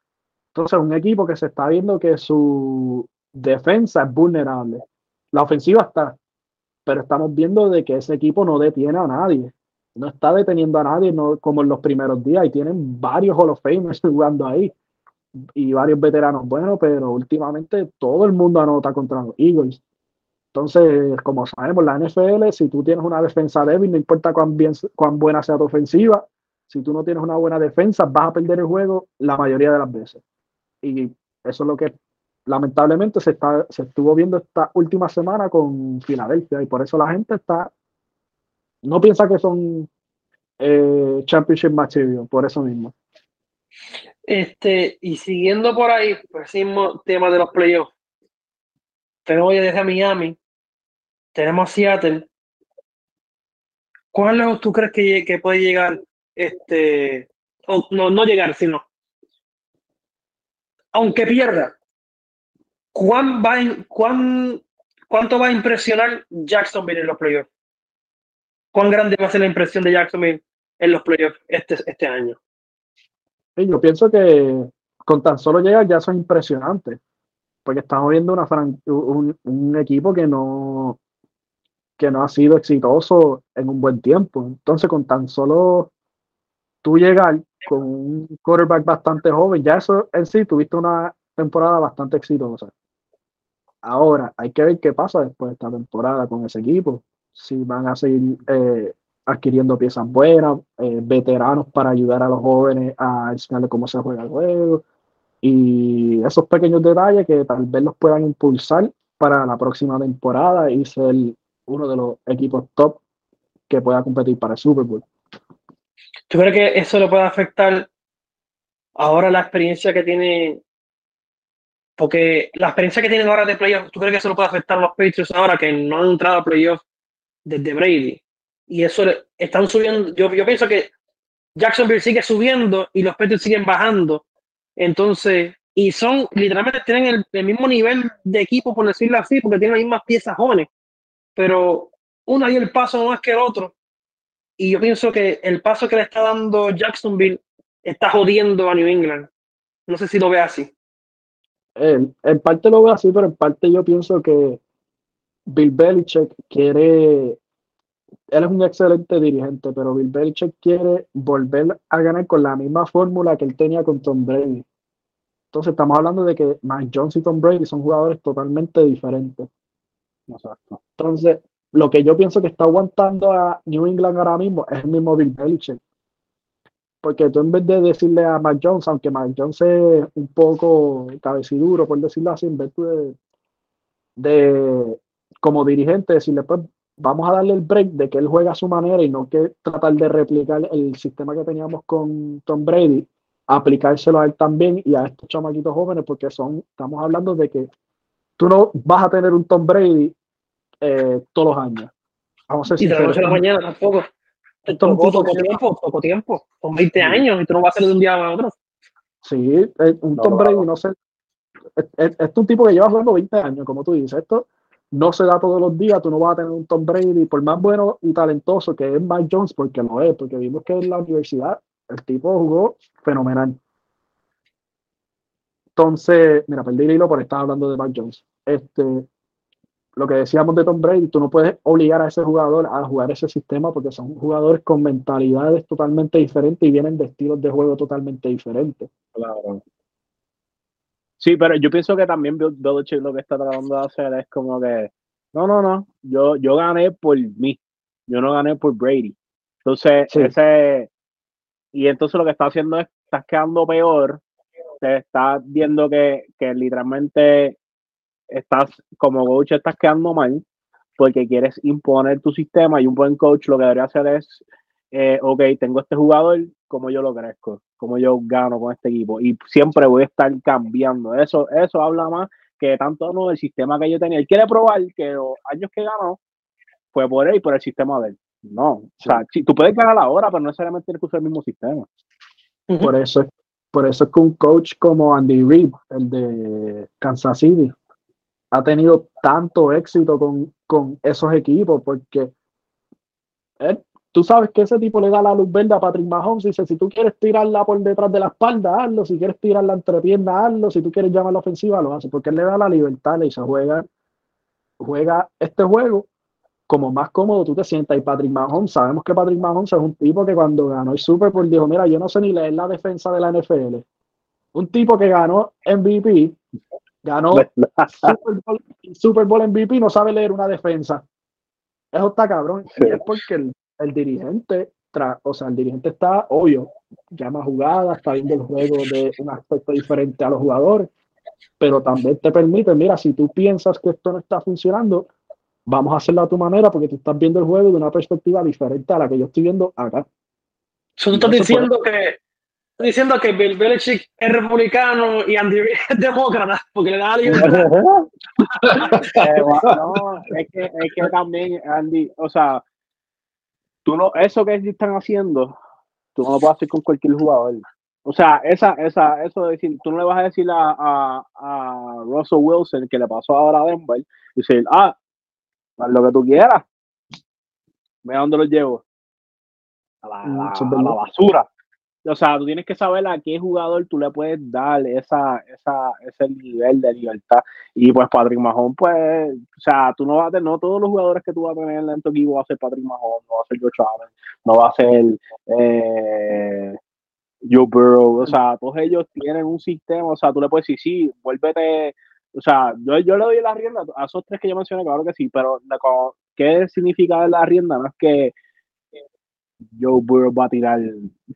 Entonces, un equipo que se está viendo que su defensa es vulnerable. La ofensiva está, pero estamos viendo de que ese equipo no detiene a nadie. No está deteniendo a nadie no, como en los primeros días y tienen varios Hall of Famers jugando ahí y varios veteranos buenos, pero últimamente todo el mundo anota contra los Eagles. Entonces, como sabemos, la NFL, si tú tienes una defensa débil, no importa cuán, bien, cuán buena sea tu ofensiva, si tú no tienes una buena defensa, vas a perder el juego la mayoría de las veces. Y eso es lo que lamentablemente se, está, se estuvo viendo esta última semana con Filadelfia y por eso la gente está, no piensa que son eh, championship material, por eso mismo. Este, y siguiendo por ahí, pues mismo tema de los playoffs. Tenemos ya desde Miami, tenemos Seattle. ¿Cuál tú crees que, que puede llegar este, no, no llegar, sino, aunque pierda, ¿cuán va cuán, ¿cuánto va a impresionar Jacksonville en los playoffs? ¿Cuán grande va a ser la impresión de Jacksonville en los playoffs este, este año? yo pienso que con tan solo llegar ya son impresionantes, porque estamos viendo una un, un, equipo que no, que no ha sido exitoso en un buen tiempo. Entonces, con tan solo tú llegar con un quarterback bastante joven, ya eso en sí tuviste una temporada bastante exitosa. Ahora, hay que ver qué pasa después de esta temporada con ese equipo. Si van a seguir eh, adquiriendo piezas buenas, eh, veteranos para ayudar a los jóvenes a enseñarles cómo se juega el juego. Y esos pequeños detalles que tal vez los puedan impulsar para la próxima temporada y ser uno de los equipos top que pueda competir para el Super Bowl. ¿Tú crees que eso le puede afectar ahora la experiencia que tiene? Porque la experiencia que tienen ahora de playoffs, ¿tú crees que eso lo puede afectar a los Patriots ahora que no han entrado a playoffs desde Brady? Y eso están subiendo. Yo, yo pienso que Jacksonville sigue subiendo y los Patriots siguen bajando. Entonces, y son literalmente tienen el, mismo nivel de equipo, por decirlo así, porque tienen las mismas piezas jóvenes. Pero uno y el paso más que el otro. Y yo pienso que el paso que le está dando Jacksonville está jodiendo a New England. No sé si lo ve así. En, parte lo veo así, pero en parte yo pienso que Bill Belichick quiere. Él es un excelente dirigente, pero Bill Belichick quiere volver a ganar con la misma fórmula que él tenía con Tom Brady. Entonces estamos hablando de que Mike Jones y Tom Brady son jugadores totalmente diferentes. Exacto. Entonces, lo que yo pienso que está aguantando a New England ahora mismo es el mismo Bill Belichick. Porque tú en vez de decirle a Mac Jones, aunque Mac Jones es un poco cabeciduro, por decirlo así, en vez de, de como dirigente decirle, pues vamos a darle el break de que él juega a su manera y no que tratar de replicar el sistema que teníamos con Tom Brady, aplicárselo a él también y a estos chamaquitos jóvenes, porque son, estamos hablando de que tú no vas a tener un Tom Brady eh, todos los años. Vamos a decir, y de la noche a la mañana tampoco. Esto es poco tiempo, poco tiempo. Son 20 años y tú no vas a hacer de un día a otro. Sí, un Tom Brady, no sé. Esto es un tipo que lleva jugando 20 años, como tú dices. Esto no se da todos los días. Tú no vas a tener un Tom Brady, por más bueno y talentoso que es Mike Jones, porque lo es, porque vimos que en la universidad el tipo jugó fenomenal. Entonces, mira, perdí el hilo por estar hablando de Mike Jones. Este, lo que decíamos de Tom Brady, tú no puedes obligar a ese jugador a jugar ese sistema porque son jugadores con mentalidades totalmente diferentes y vienen de estilos de juego totalmente diferentes. Claro. Sí, pero yo pienso que también Belichick lo que está tratando de hacer es como que, no, no, no, yo, yo gané por mí, yo no gané por Brady. Entonces, ese, y entonces lo que está haciendo es, estás quedando peor, te estás viendo que, que literalmente estás, como coach, estás quedando mal porque quieres imponer tu sistema y un buen coach lo que debería hacer es, eh, ok, tengo este jugador, como yo lo crezco, como yo gano con este equipo y siempre voy a estar cambiando. Eso, eso habla más que tanto no del sistema que yo tenía. Él quiere probar que los años que ganó fue por él y por el sistema de él. No, o sea, si, tú puedes ganar ahora, pero no necesariamente tienes que usar el mismo sistema. Por eso, por eso es que un coach como Andy Reid, el de Kansas City, ha tenido tanto éxito con, con esos equipos, porque eh, tú sabes que ese tipo le da la luz verde a Patrick Mahomes y dice, si tú quieres tirarla por detrás de la espalda, hazlo, si quieres tirarla entre piernas, hazlo, si tú quieres llamar la ofensiva, lo hace, porque él le da la libertad y se juega, juega este juego como más cómodo tú te sientas. Y Patrick Mahomes, sabemos que Patrick Mahomes es un tipo que cuando ganó el Super Bowl dijo, mira, yo no sé ni leer la defensa de la NFL. Un tipo que ganó MVP Ganó Super Bowl, Super Bowl MVP, no sabe leer una defensa. Eso está cabrón. Y es porque el, el dirigente, tra- o sea, el dirigente está, obvio, llama jugadas, está viendo el juego de un aspecto diferente a los jugadores, pero también te permite, mira, si tú piensas que esto no está funcionando, vamos a hacerlo a tu manera porque tú estás viendo el juego de una perspectiva diferente a la que yo estoy viendo acá. Tú estás No se puede. diciendo que diciendo que Bill Belichick es republicano y Andy Reid es demócrata porque le da la libertad. Eh, es que, es que también, Andy, o sea, tú no, eso que están haciendo, tú no lo puedes hacer con cualquier jugador. O sea, esa, esa, eso de decir, tú no le vas a decir a, a, a Russell Wilson que le pasó ahora a Denver, y decir, ah, haz lo que tú quieras, ve a dónde lo llevo. A la, a Mm, la- la basura. O sea, tú tienes que saber a qué jugador tú le puedes dar esa, esa, ese nivel de libertad. Y pues Patrick Mahomes, pues, o sea, tú no vas a tener, no todos los jugadores que tú vas a tener en tu equipo va a ser Patrick Mahomes, no va a ser Josh Allen, no va a ser eh, Joe Burrow, o sea, todos ellos tienen un sistema, o sea, tú le puedes decir, sí, vuélvete, o sea, yo, yo le doy la rienda a esos tres que yo mencioné, claro que sí, pero ¿qué significa la rienda? No es que Joe Burrow va a tirar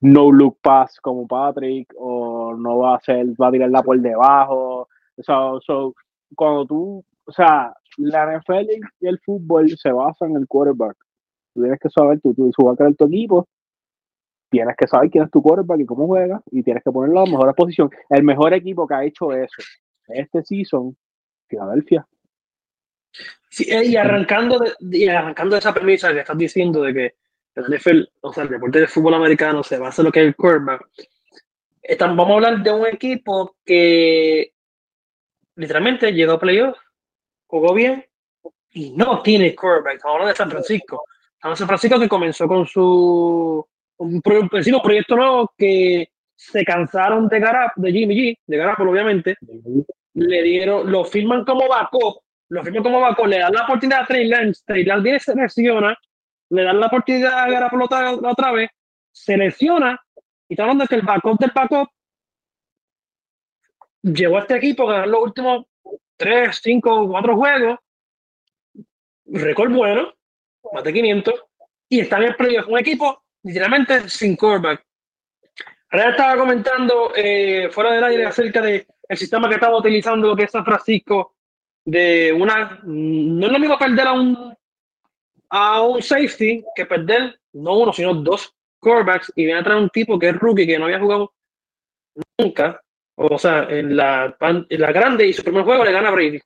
no look pass como Patrick o no va a hacer, va a tirarla por debajo. O sea, so, cuando tú, o sea, la NFL y el fútbol se basa en el quarterback. Tú tienes que saber, tú, tú, vas a crear tu equipo, tienes que saber quién es tu quarterback y cómo juega, y tienes que ponerlo en la mejor posición. El mejor equipo que ha hecho eso este season, Filadelfia. Sí, eh, y arrancando de, y arrancando de esa premisa que estás diciendo de que el NFL, o sea, el deporte del fútbol americano se basa en lo que es el quarterback. Estamos, vamos a hablar de un equipo que literalmente llegó a playoff, jugó bien y no tiene quarterback. Estamos hablando de San Francisco. Estamos San Francisco que comenzó con su un, pro- decimos, proyecto nuevo que se cansaron de Garap, de Jimmy G, de Garapolo obviamente, le dieron, lo firman como backup, lo firman como backup, le dan la oportunidad a Trey Lance, Trey Lance se lesiona, le dan la oportunidad a Garapolo otra, otra vez, se lesiona, y está hablando de que el backup del backup llegó a este equipo a ganar los últimos 3, 5, 4 juegos, récord bueno, más de 500, y está en el un equipo literalmente sin quarterback. Real estaba comentando eh, fuera del aire acerca de el sistema que estaba utilizando lo que es San Francisco de una no es lo mismo perder a un a un safety que perder no uno sino dos quarterbacks y viene a traer un tipo que es rookie que no había jugado nunca o sea en la, en la grande y su primer juego le gana a Brady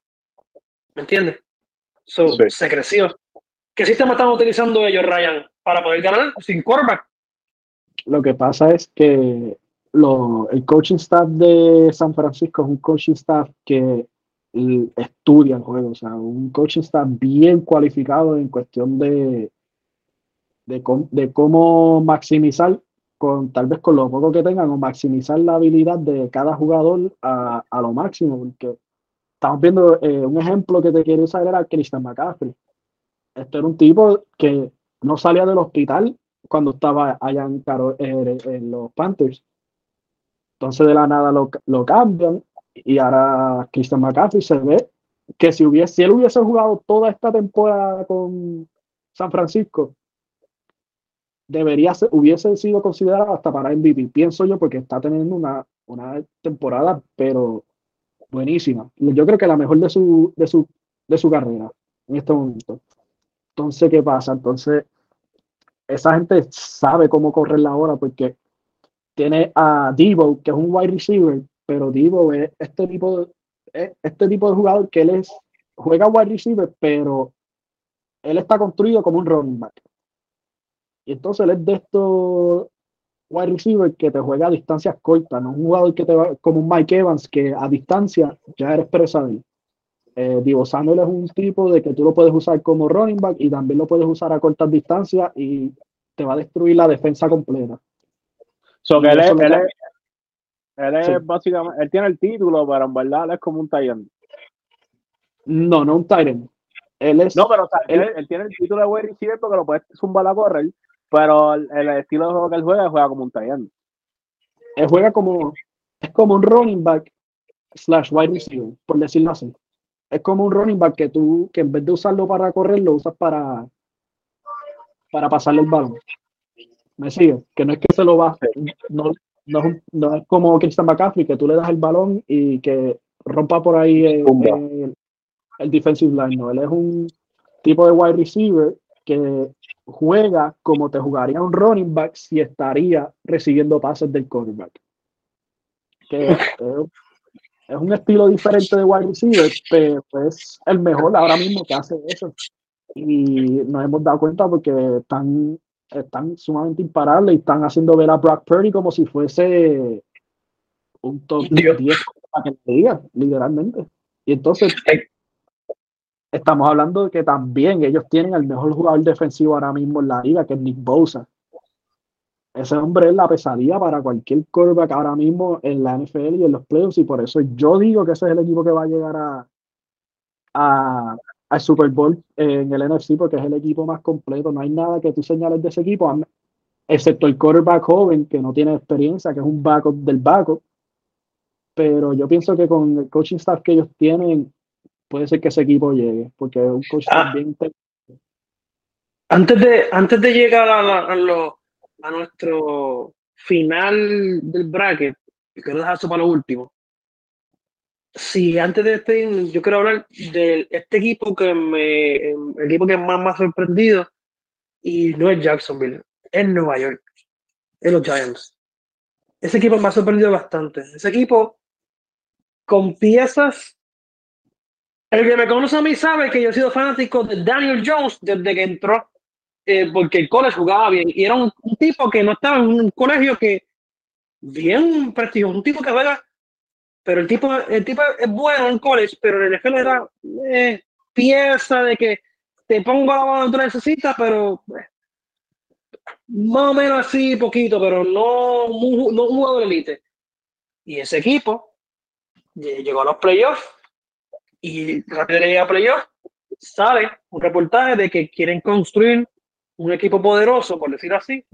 ¿me entiendes? So, Sí. se creció ¿qué sistema están utilizando ellos Ryan para poder ganar sin quarterback? Lo que pasa es que lo- el coaching staff de San Francisco es un coaching staff que estudia el juego, o sea, un coaching staff bien cualificado en cuestión de, de, de cómo maximizar, con tal vez con lo poco que tengan, o maximizar la habilidad de cada jugador a, a lo máximo, porque estamos viendo eh, un ejemplo que te quiero usar era Christian McCaffrey. Este era un tipo que no salía del hospital cuando estaba allá en, en- en los Panthers. Entonces de la nada lo, lo cambian y ahora Christian McCaffrey se ve que si, hubiese, si él hubiese jugado toda esta temporada con San Francisco, debería ser, hubiese sido considerado hasta para MVP, pienso yo, porque está teniendo una, una temporada, pero buenísima. Yo creo que la mejor de su, de su, de su carrera en este momento. Entonces, ¿qué pasa? Entonces, esa gente sabe cómo correr la hora porque tiene a Debo, que es un wide receiver, pero Debo es este tipo de, es este tipo de jugador que él es, juega wide receiver, pero él está construido como un running back. Y entonces él es de estos wide receiver que te juega a distancias cortas, no un jugador que te va como un Mike Evans que a distancia ya eres presa de él. Eh, Divo Samuel es un tipo de que tú lo puedes usar como running back y también lo puedes usar a cortas distancias y te va a destruir la defensa completa. So que él es, él es, él es Sí. básicamente, él tiene el título, pero en verdad él es como un Tyrant. No, no un Tyrant. Él es, No, pero o sea, él, Él- él tiene el título de wide receiver porque lo puede zumbar a correr, pero el, el estilo de juego que él juega, juega como un Tyrant. él juega como, es como un running back, slash wide receiver, por decirlo así. Es como un running back que tú, que en vez de usarlo para correr, lo usas para, para pasarle el balón. ¿Me sigue? Que no es que se lo va, no, no, es, como Christian McCaffrey, que tú le das el balón y que rompa por ahí el, el, defensive line. No, él es un tipo de wide receiver que juega como te jugaría un running back si estaría recibiendo pases del quarterback. Que es, un estilo diferente de wide receiver, pero es el mejor ahora mismo que hace eso. Y nos hemos dado cuenta porque están, están sumamente imparables y están haciendo ver a Brock Purdy como si fuese un top 10 para que diga, literalmente. Y entonces estamos hablando de que también ellos tienen el mejor jugador defensivo ahora mismo en la liga, que es Nick Bosa. Ese hombre es la pesadilla para cualquier quarterback ahora mismo en la NFL y en los playoffs, y por eso yo digo que ese es el equipo que va a llegar a, a al Super Bowl en el NFC, porque es el equipo más completo. No hay nada que tú señales de ese equipo, excepto el quarterback joven que no tiene experiencia, que es un backup del backup. Pero yo pienso que con el coaching staff que ellos tienen, puede ser que ese equipo llegue, porque es un coach ah. bien antes de, antes de llegar a, a, nuestro final del bracket, quiero dejar eso para lo último. Sí, antes de este, yo quiero hablar de este equipo que me, el equipo que más me ha sorprendido, y no es Jacksonville, es Nueva York, es los Giants. Ese equipo me ha sorprendido bastante. Ese equipo con piezas el que me conoce a mí sabe que yo he sido fanático de Daniel Jones desde que entró, eh, porque el college jugaba bien. Y era un, tipo que no estaba en un colegio que bien prestigioso, un tipo que juega, pero el tipo, el tipo es bueno en college, pero en el NFL era eh, pieza de que te pongo la mano tú necesitas, pero eh, más o menos así, poquito, pero no, no un jugador elite. Y ese equipo llegó a los playoffs y rápido de a playoff, sale un reportaje de que quieren construir un equipo poderoso, por decirlo así,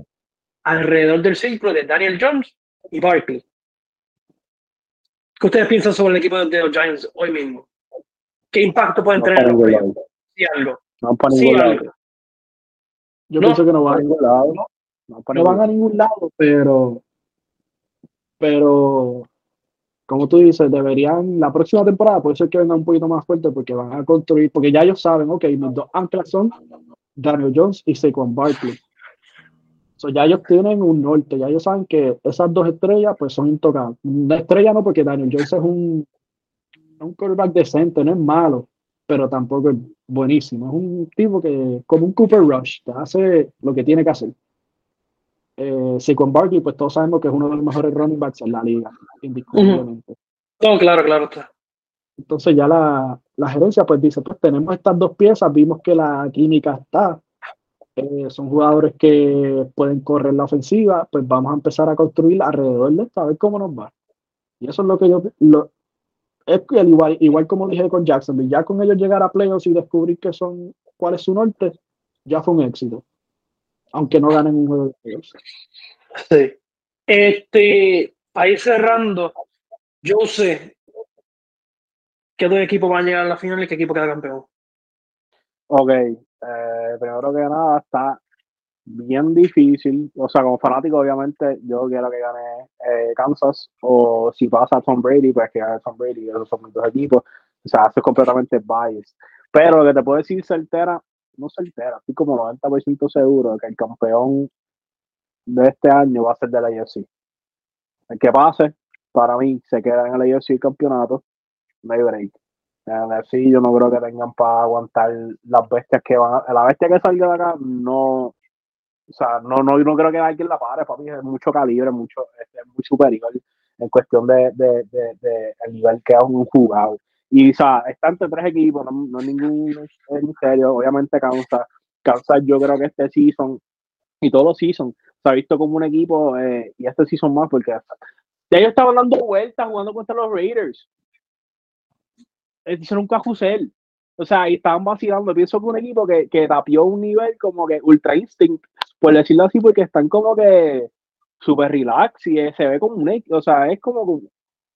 alrededor del círculo de Daniel Jones y Barkley. ¿Qué ustedes piensan sobre el equipo de los Giants hoy mismo? ¿Qué impacto pueden tener en los Sí, algo. No, algo. Yo pienso que no van a ningún lado. No, no van a ningún lado, pero pero como tú dices, deberían, la próxima temporada puede ser que venga un poquito más fuerte porque van a construir, porque ya ellos saben, ok, mis dos anclas son Daniel Jones y Saquon Barkley. So ya ellos tienen un norte, ya ellos saben que esas dos estrellas pues son intocables. Una estrella no, porque Daniel Jones es un, un quarterback decente, no es malo, pero tampoco es buenísimo. Es un tipo que, como un Cooper Rush, que hace lo que tiene que hacer eh, con Barkley, pues todos sabemos que es uno de los mejores running backs en la liga, indiscutiblemente. No, claro, claro. Entonces ya la, la, gerencia pues dice, pues tenemos estas dos piezas, vimos que la química está, eh, son jugadores que pueden correr la ofensiva, pues vamos a empezar a construir alrededor de esto, a ver cómo nos va. Y eso es lo que yo, lo, es igual, igual como dije con Jacksonville, ya con ellos llegar a playoffs y descubrir que son, cuál es su norte, ya fue un éxito aunque no ganen un juego de Sí. Este, ahí cerrando, yo sé qué dos equipos van a llegar a la final y qué equipo queda campeón. Ok, eh, primero que nada, está bien difícil. O sea, como fanático, obviamente, yo quiero que gane eh, Kansas. O si pasa Tom Brady, pues que gane Tom Brady. Esos son mis dos equipos. O sea, hace completamente bias. Pero lo que te puedo decir certera no certera, estoy como 90% seguro de que el campeón de este año va a ser de la UFC. El que pase, para mí, se queda en el UFC el campeonato, no hay break. En el yo no creo que tengan para aguantar las bestias que van a, la bestia que salga de acá no o sea no no, no creo que alguien la pare papi es mucho calibre mucho es, muy superior en cuestión de, de, de, el nivel que es un jugado y, o sea, está entre tres equipos, no, no ningún misterio. Obviamente, Kansas, Kansas, yo creo que este season y todos los seasons se ha visto como un equipo, eh, y este season más, porque ya ellos estaban dando vueltas jugando contra los Raiders. Hicieron un cajusel. O sea, y estaban vacilando. Pienso que un equipo que, que tapió un nivel como que ultra instinct, por decirlo así, porque están como que super relax y se ve como un, o sea, es como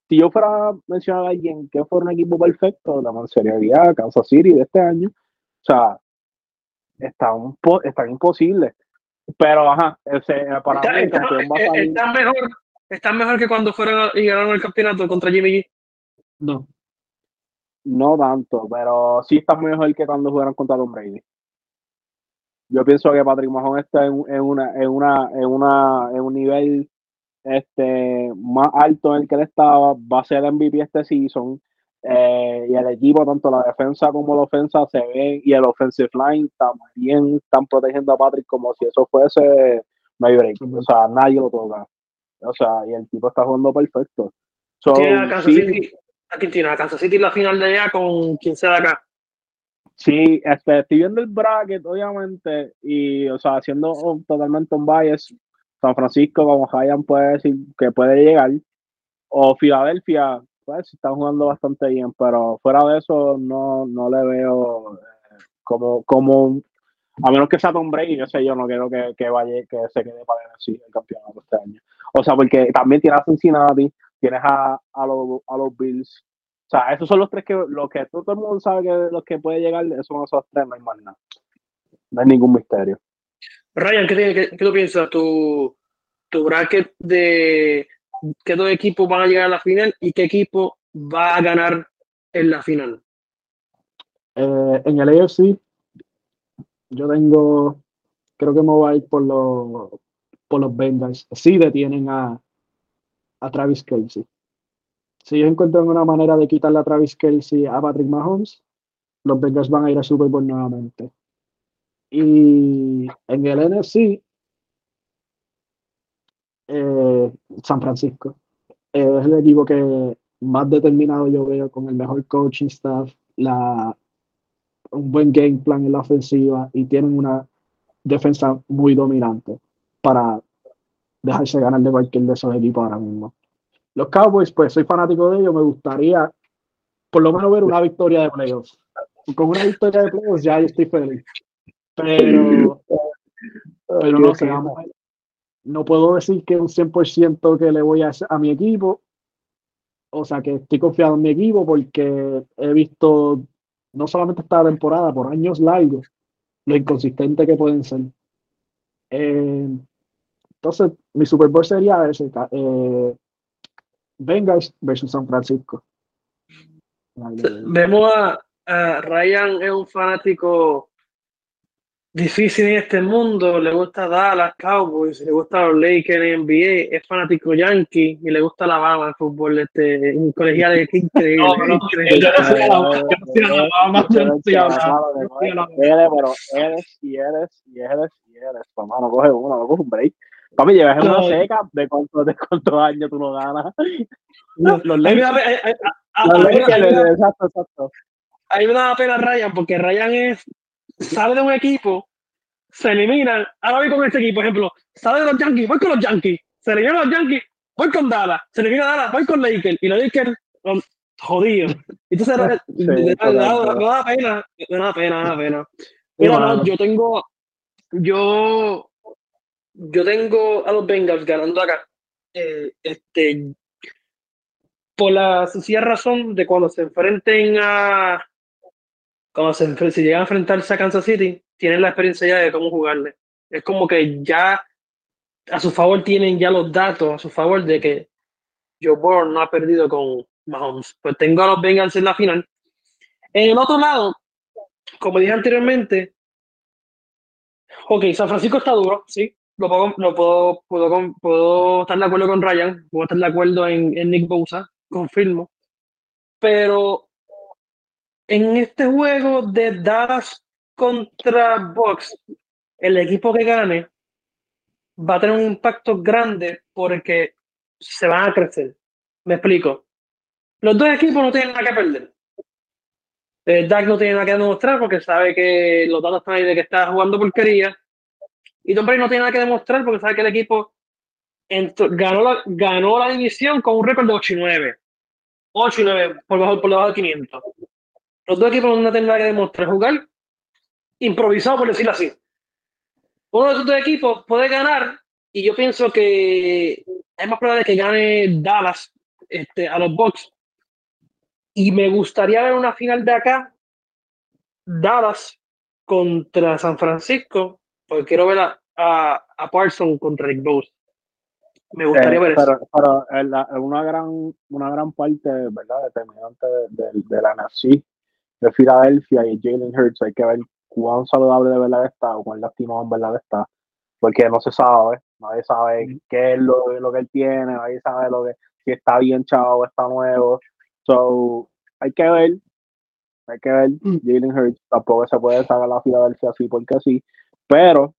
si yo fuera a mencionar a alguien que fuera un equipo perfecto, la mencionaría Kansas City de este año. O sea, está, un está imposible. Pero, ajá, ese, para está, mí el campeón va a salir. Está mejor, está mejor que cuando fueron y ganaron el campeonato contra Jimmy G. No. No tanto, pero sí está mejor que cuando jugaron contra Tom Brady. Yo pienso que Patrick Mahomes está en, en, una, en, una, en, una, en un nivel este, más alto en el que él estaba, va a ser MVP este season. Eh, y el equipo, tanto la defensa como la ofensa, se ven, y el offensive line también están protegiendo a Patrick como si eso fuese no hay break. O sea, nadie lo toca. O sea, y el tipo está jugando perfecto. So, sí, Aquí tiene Kansas City la final de allá con quien sea de acá. Sí, este, estoy viendo el bracket, obviamente, y, o sea, haciendo totalmente un bias, San Francisco, como Ryan puede decir que puede llegar, o Filadelfia, pues están jugando bastante bien, pero fuera de eso no, no le veo eh, como, como, a menos que sea Tom Brady, yo sé, yo no quiero que, que vaya, que se quede para así el campeonato este año. O sea, porque también tienes a Cincinnati, tienes a, a, los, a los Bills, o sea, esos son los tres que, los que todo el mundo sabe que los que puede llegar, esos son esos tres, no hay más nada. No hay ningún misterio. Ryan, ¿qué, tiene- qué- qué tú piensas? Tu, tu bracket de qué dos equipos van a llegar a la final y qué equipo va a ganar en la final. Eh, en el AFC, yo tengo, creo que me voy a ir por los, por los Bengals. Sí detienen a, a Travis Kelsey. Si ellos encuentran una manera de quitarle a Travis Kelsey a Patrick Mahomes, los Bengals van a ir a Super Bowl nuevamente. Y en el NFC, eh, San Francisco. Es el equipo que más determinado yo veo con el mejor coaching staff, un buen game plan en la ofensiva y tienen una defensa muy dominante para dejarse ganar de cualquier de esos equipos ahora mismo. Los Cowboys, pues soy fanático de ellos, me gustaría por lo menos ver una victoria de playoffs. Con una victoria de playoffs ya yo estoy feliz. Pero, pero no sé, vamos no puedo decir que un 100% que le voy a, a mi equipo. O sea, que estoy confiado en mi equipo porque he visto no solamente esta temporada, por años largos, lo inconsistente que pueden ser. Eh, entonces, mi Super Bowl sería ese, eh, Bengals versus San Francisco. Vemos a, a Ryan es un fanático difícil en este mundo, le gusta Dallas Cowboys, le gusta los Lakers en NBA, es fanático Yankee y le gusta Alabama el fútbol este un colegial es increíble. No, no, increíble. yo no soy Alabama, yo no soy Alabama, yo no soy Alabama, yo no soy Alabama. Eres, pero eres y eres y eres y eres. Mamá, no coge uno, no coge un break. Papi, llevas una seca de cuántos, de cuántos años tú no ganas. Los, Lakers, a- a- Los Lakers, exacto, exacto. a mí me da pena Ryan porque Ryan es sale de un equipo, se eliminan, ahora voy con este equipo, por ejemplo, sale de los Yankees, voy con los Yankees, se eliminan los Yankees, voy con Dallas, se elimina Dallas, voy con Lakers y los Lakers um, jodidos. Entonces Sí, me da- pena, me da pena, me da pena. Mira, no, yo tengo, yo, yo tengo a los Bengals ganando acá. Eh, este, por la sencilla razón de cuando se enfrenten a, cuando se, si llegan a enfrentarse a Kansas City, tienen la experiencia ya de cómo jugarle. Es como que ya a su favor tienen ya los datos a su favor de que Joe Burrow no ha perdido con Mahomes. Pues tengo a los Bengals en la final. En el otro lado, como dije anteriormente, ok, San Francisco está duro, sí. Lo puedo, lo puedo, puedo, puedo estar de acuerdo con Ryan, puedo estar de acuerdo en, en Nick Bosa, confirmo. Pero en este juego de Dallas contra Bucks, el equipo que gane va a tener un impacto grande porque se van a crecer. Me explico. Los dos equipos no tienen nada que perder. Eh, Dak no tiene nada que demostrar porque sabe que los datos están ahí de que está jugando porquería. Y Tom Brady no tiene nada que demostrar porque sabe que el equipo ganó, la, división con un récord de 8 y 9. 8 y 9 por debajo, por de 500. Los dos equipos no tienen nada que demostrar. Jugar improvisado, por decirlo así. Uno de esos dos equipos puede ganar y yo pienso que es más probable que gane Dallas este, a los Bucks. Y me gustaría ver una final de acá, Dallas contra San Francisco, porque quiero ver a, a, a Parson contra Rick Bose. Me gustaría Eh, ver pero, eso. pero la- una gran una gran parte verdad determinante de, de- de la NFC de Filadelfia y Jalen Hurts hay que ver cuán saludable de verdad está o cuán lastimado en verdad está porque no se sabe nadie sabe qué es lo, lo que él tiene nadie sabe lo que si está bien chavo está nuevo. So hay que ver hay que ver. Jalen Hurts tampoco se puede sacar la Filadelfia así porque así pero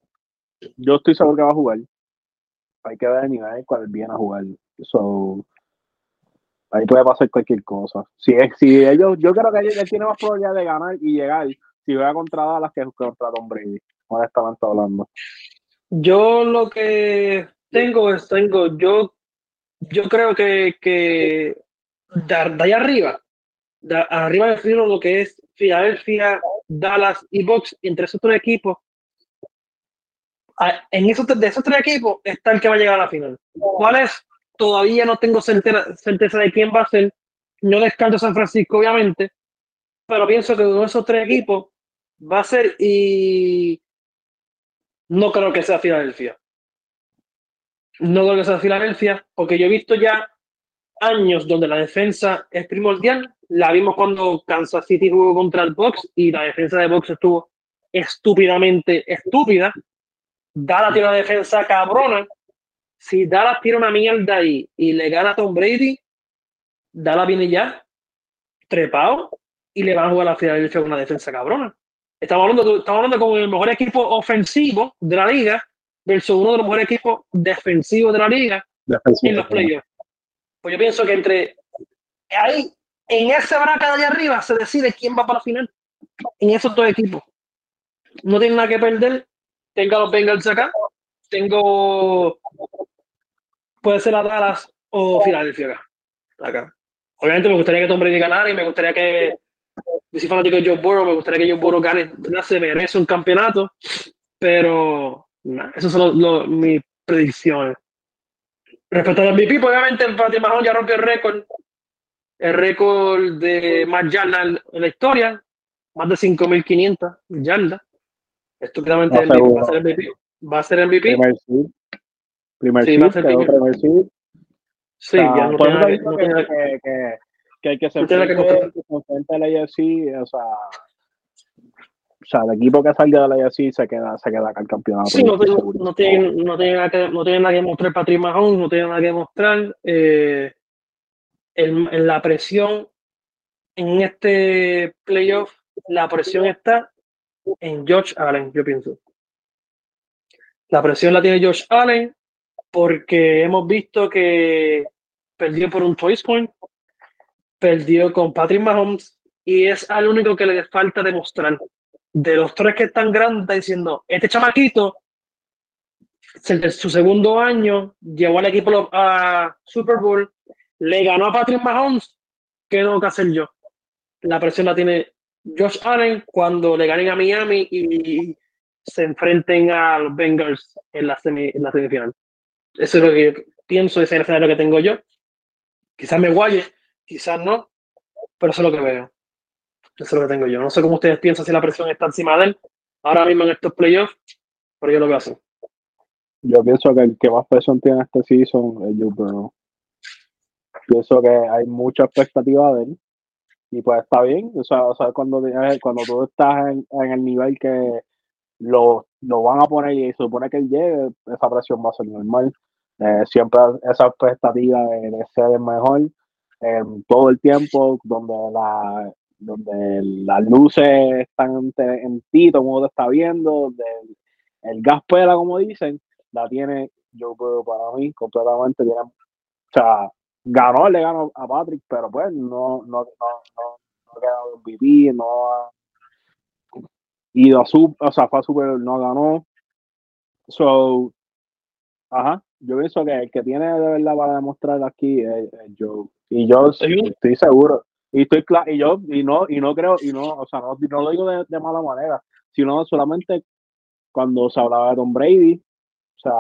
yo estoy seguro que va a jugar hay que ver el nivel cuál viene a jugar. So, ahí puede pasar cualquier cosa. Si, si ellos, yo creo que él, tiene más probabilidad de ganar y llegar si juega contra Dallas que contra Tom Brady, honestamente hablando. Yo lo que tengo es, tengo, yo, yo creo que, que de, de ahí arriba, de arriba del lo que es Filadelfia, Dallas y Box, entre esos tres equipos, en esos, de esos tres equipos está el que va a llegar a la final. ¿Cuál es? Todavía no tengo certeza, certeza de quién va a ser. No descarto San Francisco, obviamente, pero pienso que uno de esos tres equipos va a ser y no creo que sea Filadelfia. No creo que sea Filadelfia, porque yo he visto ya años donde la defensa es primordial. La vimos cuando Kansas City jugó contra el Box y la defensa de Box estuvo estúpidamente estúpida. Dallas tiene una defensa cabrona. Si Dallas tira una mierda ahí y le gana a Tom Brady, Dallas viene ya trepado y le van a jugar a la Filadelfia con una defensa cabrona. Estamos hablando, estamos hablando con el mejor equipo ofensivo de la liga versus uno de los mejores equipos defensivos de la liga en los playoffs. Pues yo pienso que entre ahí, en esa braca de allá arriba, se decide quién va para la final. En esos dos equipos. No tienen nada que perder. Tengo a los Bengals acá. Tengo. Puede ser a Dallas o Filadelfia acá. acá. Obviamente me gustaría que Tom Brady ganara y me gustaría que. Yo soy fanático de Joe Burrow, me gustaría que Joe Burrow gane. Se merece un campeonato. Pero. nah, esas son lo- mis predicciones. Respecto al MVP, pues, obviamente Patrick Mahomes ya rompió el récord, el récord de más yardas en la historia, más de 5.500 yardas. Estúpidamente No, seguro. va a ser MVP. Va a ser MVP. Primer seed. Primer Sí, seed, va a ser primer- seed. Sí, ya no por tiene que- no que, que- que, que, el que se No tiene nada que que enfrente la AFC, o sea, o sea, el equipo que salga de la AFC se queda, se queda acá el campeonato. Sí, no, seguro. no, tiene, no, tiene nada que, no tiene nada que mostrar Patrick Mahomes, no tiene nada que mostrar. Eh, el- en la presión en este playoff, la presión está en Josh Allen, yo pienso. La presión la tiene Josh Allen porque hemos visto que perdió por un choice point, perdió con Patrick Mahomes y es al único que le falta demostrar. De los tres que están grandes, diciendo, este chamaquito, su segundo año, llevó al equipo a Super Bowl, le ganó a Patrick Mahomes, ¿qué tengo que hacer yo? La presión la tiene Josh Allen cuando le ganen a Miami y se enfrenten a los Bengals en la, semi- en la semifinal. Eso es lo que pienso, ese es el escenario que tengo yo. Quizás me guaye, quizás no, pero eso es lo que veo. Eso es lo que tengo yo. No sé cómo ustedes piensan si la presión está encima de él ahora mismo en estos playoffs, pero yo lo veo así. Yo pienso que el que más presión tiene este season es Joe. Pienso que hay mucha expectativa de él. Y pues está bien. O sea, o sea cuando, tienes- cuando tú estás en, el nivel que lo, lo van a poner y se supone que él llegue, esa presión va a ser normal. Eh, siempre esa expectativa de, de ser el mejor eh, todo el tiempo, donde la donde las luces están en, ti, todo el mundo te está viendo, donde el, gas pela, como dicen, la tiene Joe Burrow para mí completamente. O sea, ganó, le ganó a Patrick, pero pues no, no ha quedado MVP, no ha ido a su, o sea, fue a Super, no ganó. So, ajá, yo pienso que el que tiene de verdad para demostrar aquí es, es Joe. Y yo estoy seguro. Y estoy claro, y yo, y no, y no creo, y no, o sea, no, no lo digo de, de mala manera, sino solamente cuando se hablaba de Tom Brady, o sea,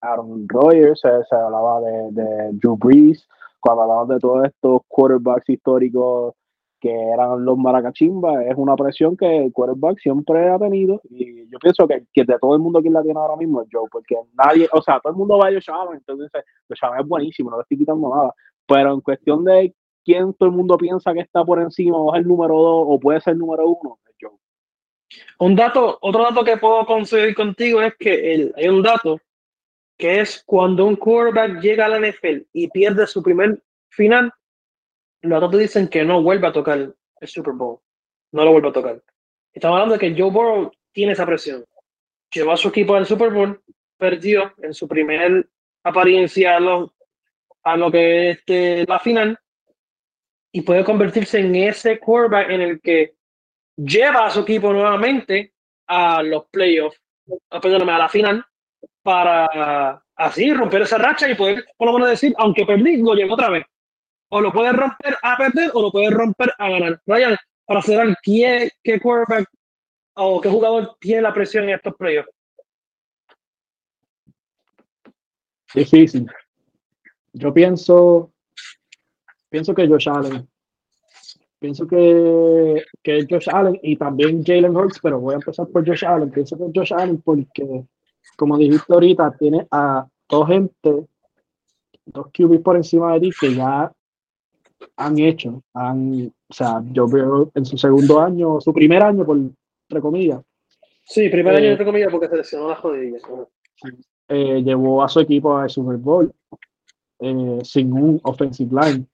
Aaron Rodgers, se, se hablaba de, de Drew Brees, cuando hablamos de todos estos quarterbacks históricos que eran los maracachimba, es una presión que el quarterback siempre ha tenido y yo pienso que, que de todo el mundo que la tiene ahora mismo es Joe, porque nadie, o sea, todo el mundo va a Josh Allen, entonces Josh es buenísimo, no le estoy quitando nada, pero en cuestión de quién todo el mundo piensa que está por encima o es el número dos o puede ser el número uno, es Joe. Un dato, otro dato que puedo conseguir contigo es que el, hay un dato que es cuando un quarterback llega a la NFL y pierde su primer final, los datos dicen que no vuelve a tocar el Super Bowl. No lo vuelve a tocar. Estamos hablando de que Joe Burrow tiene esa presión. Llevó a su equipo al Super Bowl, perdió en su primer apariencia a lo, que es este, la final y puede convertirse en ese quarterback en el que lleva a su equipo nuevamente a los playoffs, perdóname, a la final para así romper esa racha y poder, por lo menos decir, aunque perdí, lo llevo otra vez. O lo puedes romper a perder o lo puedes romper a ganar. Ryan, para cerrar, ¿qué, qué quarterback o qué jugador tiene la presión en estos playoffs? Difícil. Yo pienso, pienso que Josh Allen. Pienso que, que Josh Allen y también Jalen Hurts, pero voy a empezar por Josh Allen. Pienso que Josh Allen porque, como dijiste ahorita, tiene a dos gente, dos QB por encima de ti que ya han hecho, han, o sea, yo veo en su segundo año, su primer año, por entre comillas. Sí, primer año entre comillas porque se lesionó la jodilla. Eh, llevó a su equipo al Super Bowl eh, sin un offensive line.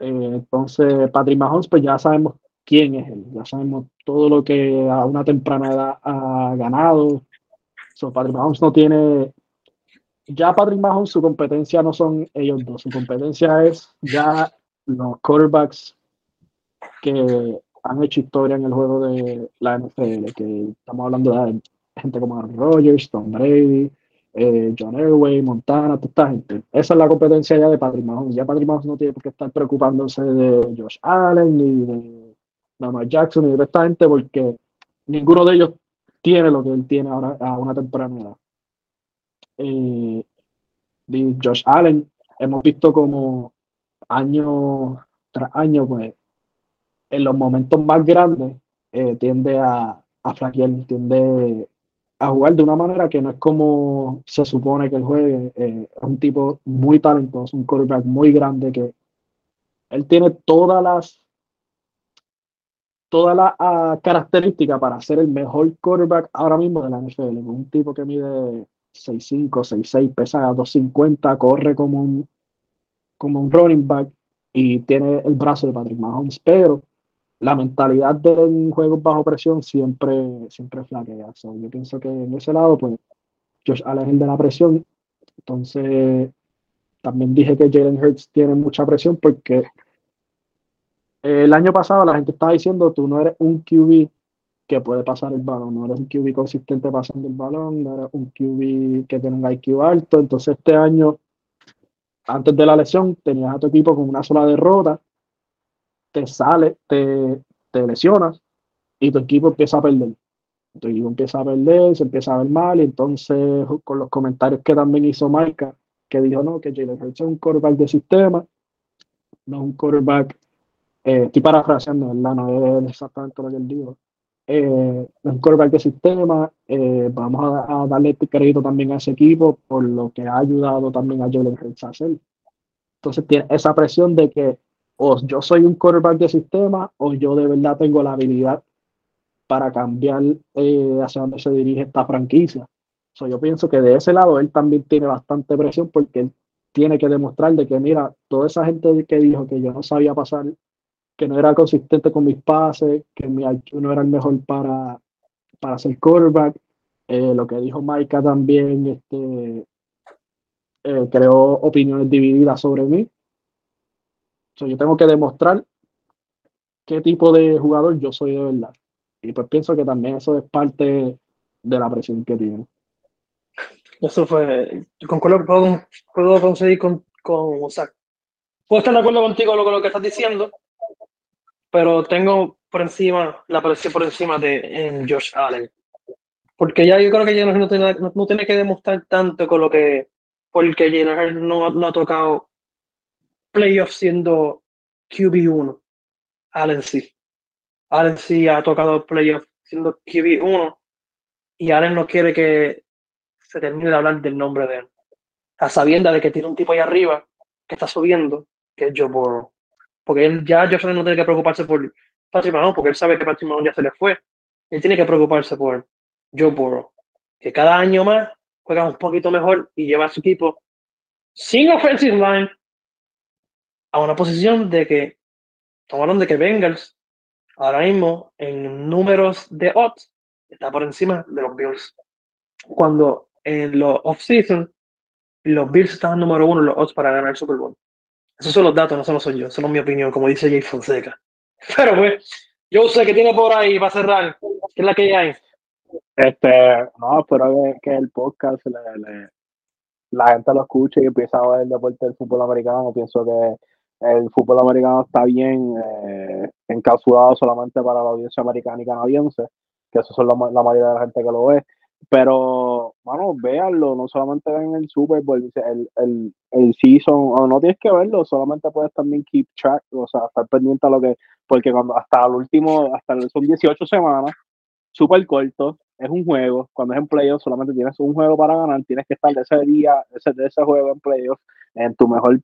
Eh, entonces, Patrick Mahomes, pues ya sabemos quién es él, ya sabemos todo lo que a una temprana edad ha ganado. So, Patrick Mahomes no tiene ya Patrick Mahomes, su competencia no son ellos dos, su competencia es ya los quarterbacks que han hecho historia en el juego de la NFL, que estamos hablando de gente como Aaron Rodgers, Tom Brady, eh, John Elway, Montana, toda esta gente. Esa es la competencia ya de Patrick Mahomes. Ya Patrick Mahomes no tiene por qué estar preocupándose de Josh Allen, ni de Lamar Jackson, ni de esta gente, porque ninguno de ellos tiene lo que él tiene ahora a una temprana edad de Josh Allen, hemos visto como año tras año, pues en los momentos más grandes eh, tiende a, a flaquear, tiende a jugar de una manera que no es como se supone que él juegue. Eh, es un tipo muy talentoso, un quarterback muy grande que él tiene todas las todas las uh, características para ser el mejor quarterback ahora mismo de la NFL. Un tipo que mide 6'5, 6'6, pesa a 250, corre como un, como un running back y tiene el brazo de Patrick Mahomes, pero la mentalidad de un juego bajo presión siempre, siempre flaquea. yo pienso que en ese lado, pues, Josh Allen el de la presión. Entonces, también dije que Jalen Hurts tiene mucha presión porque el año pasado la gente estaba diciendo, tú no eres un QB que puede pasar el balón. No eres un QB consistente pasando el balón, no eres un QB que tiene un IQ alto. Entonces este año, antes de la lesión, tenías a tu equipo con una sola derrota, te sale, te, te lesionas y tu equipo empieza a perder. Tu equipo empieza a perder, se empieza a ver mal y entonces con los comentarios que también hizo Maika, que dijo no, que Jalen Hurts es un quarterback de sistema, no es un quarterback, eh, estoy parafraseando, ¿verdad? No es exactamente lo que él dijo, eh, un quarterback de sistema. Eh, vamos a, darle este crédito también a ese equipo por lo que ha ayudado también a Jalen Hurts a hacer. Entonces tiene esa presión de que o yo soy un quarterback de sistema o yo de verdad tengo la habilidad para cambiar eh, hacia dónde se dirige esta franquicia. yo pienso que de ese lado él también tiene bastante presión porque él tiene que demostrar de que, mira, toda esa gente que dijo que yo no sabía pasar que no era consistente con mis pases, que mi IQ no era el mejor para, para ser quarterback. Eh, lo que dijo Maika también este, eh, creó opiniones divididas sobre mí. yo tengo que demostrar qué tipo de jugador yo soy de verdad. Y pues pienso que también eso es parte de la presión que tiene. Eso fue, concuerdo, puedo, puedo conseguir con, con o sea, puedo estar de acuerdo contigo con lo que estás diciendo, pero tengo por encima, la presión por encima de en Josh Allen. Porque ya yo creo que ya no, tiene, no, tiene que demostrar tanto con lo que, porque Jalen no, no ha tocado playoffs siendo QB1. Allen sí. Allen sí ha tocado playoffs siendo QB1 y Allen no quiere que se termine de hablar del nombre de él. A sabienda de que tiene un tipo ahí arriba que está subiendo, que es Joe Burrow. Porque él ya Josh no tiene que preocuparse por Patrick Mahomes, porque él sabe que Patrick Mahomes ya se le fue. Él tiene que preocuparse por Joe Burrow, que cada año más juega un poquito mejor y lleva a su equipo sin offensive line a una posición de que tomaron de que Bengals ahora mismo en números de odds está por encima de los Bills. Cuando en los off-season los Bills estaban número uno en los odds para ganar el Super Bowl. Esos son los datos, no solo soy yo, son mi opinión, como dice Jay Fonseca. Pero pues, yo sé que tiene por ahí para cerrar, ¿qué es la que hay? Este, no, espero que, el podcast la gente lo escuche y empiece a ver el deporte del fútbol americano. Pienso que el fútbol americano está bien eh, encapsulado solamente para la audiencia americana y canadiense, que eso son la, mayoría de la gente que lo ve. Pero, bueno, véanlo, no solamente ven el Super Bowl, el, el, el season, o no tienes que verlo, solamente puedes también keep track, o sea, estar pendiente a lo que, porque cuando hasta el último, hasta son 18 semanas, súper corto, es un juego, cuando es en playoff solamente tienes un juego para ganar, tienes que estar de ese día, ese, de ese juego en playoff, en tu mejor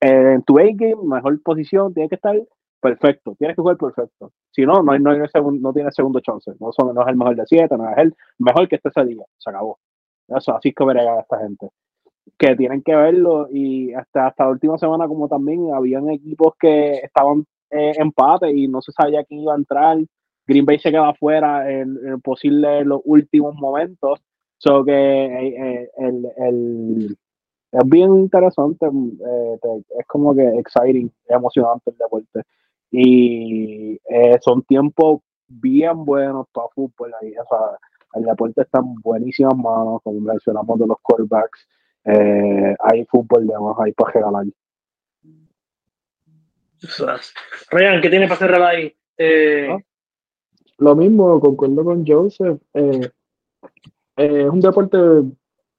en tu A-game, mejor posición, tiene que estar perfecto, tienes que jugar perfecto. Si no, no, hay, no, hay no tienes segundo chance. No, son, no es el mejor de siete, no es el mejor que esté ese día. Se acabó. Eso, así es que verga a esta gente. Que tienen que verlo y hasta, hasta la última semana, como también habían equipos que estaban eh, empate y no se sabía quién iba a entrar. Green Bay se queda afuera en, en posible los últimos momentos. So que eh, eh, el, el, es bien interesante, eh, es como que exciting, emocionante el deporte. Y eh, son tiempos bien buenos para fútbol ahí. O sea, el deporte está en buenísimas manos, como mencionamos de los quarterbacks. Eh, hay fútbol de más, hay para regalar. Ryan, ¿qué tiene para cerrar ahí? Ah. Lo mismo, concuerdo con Joseph. es un deporte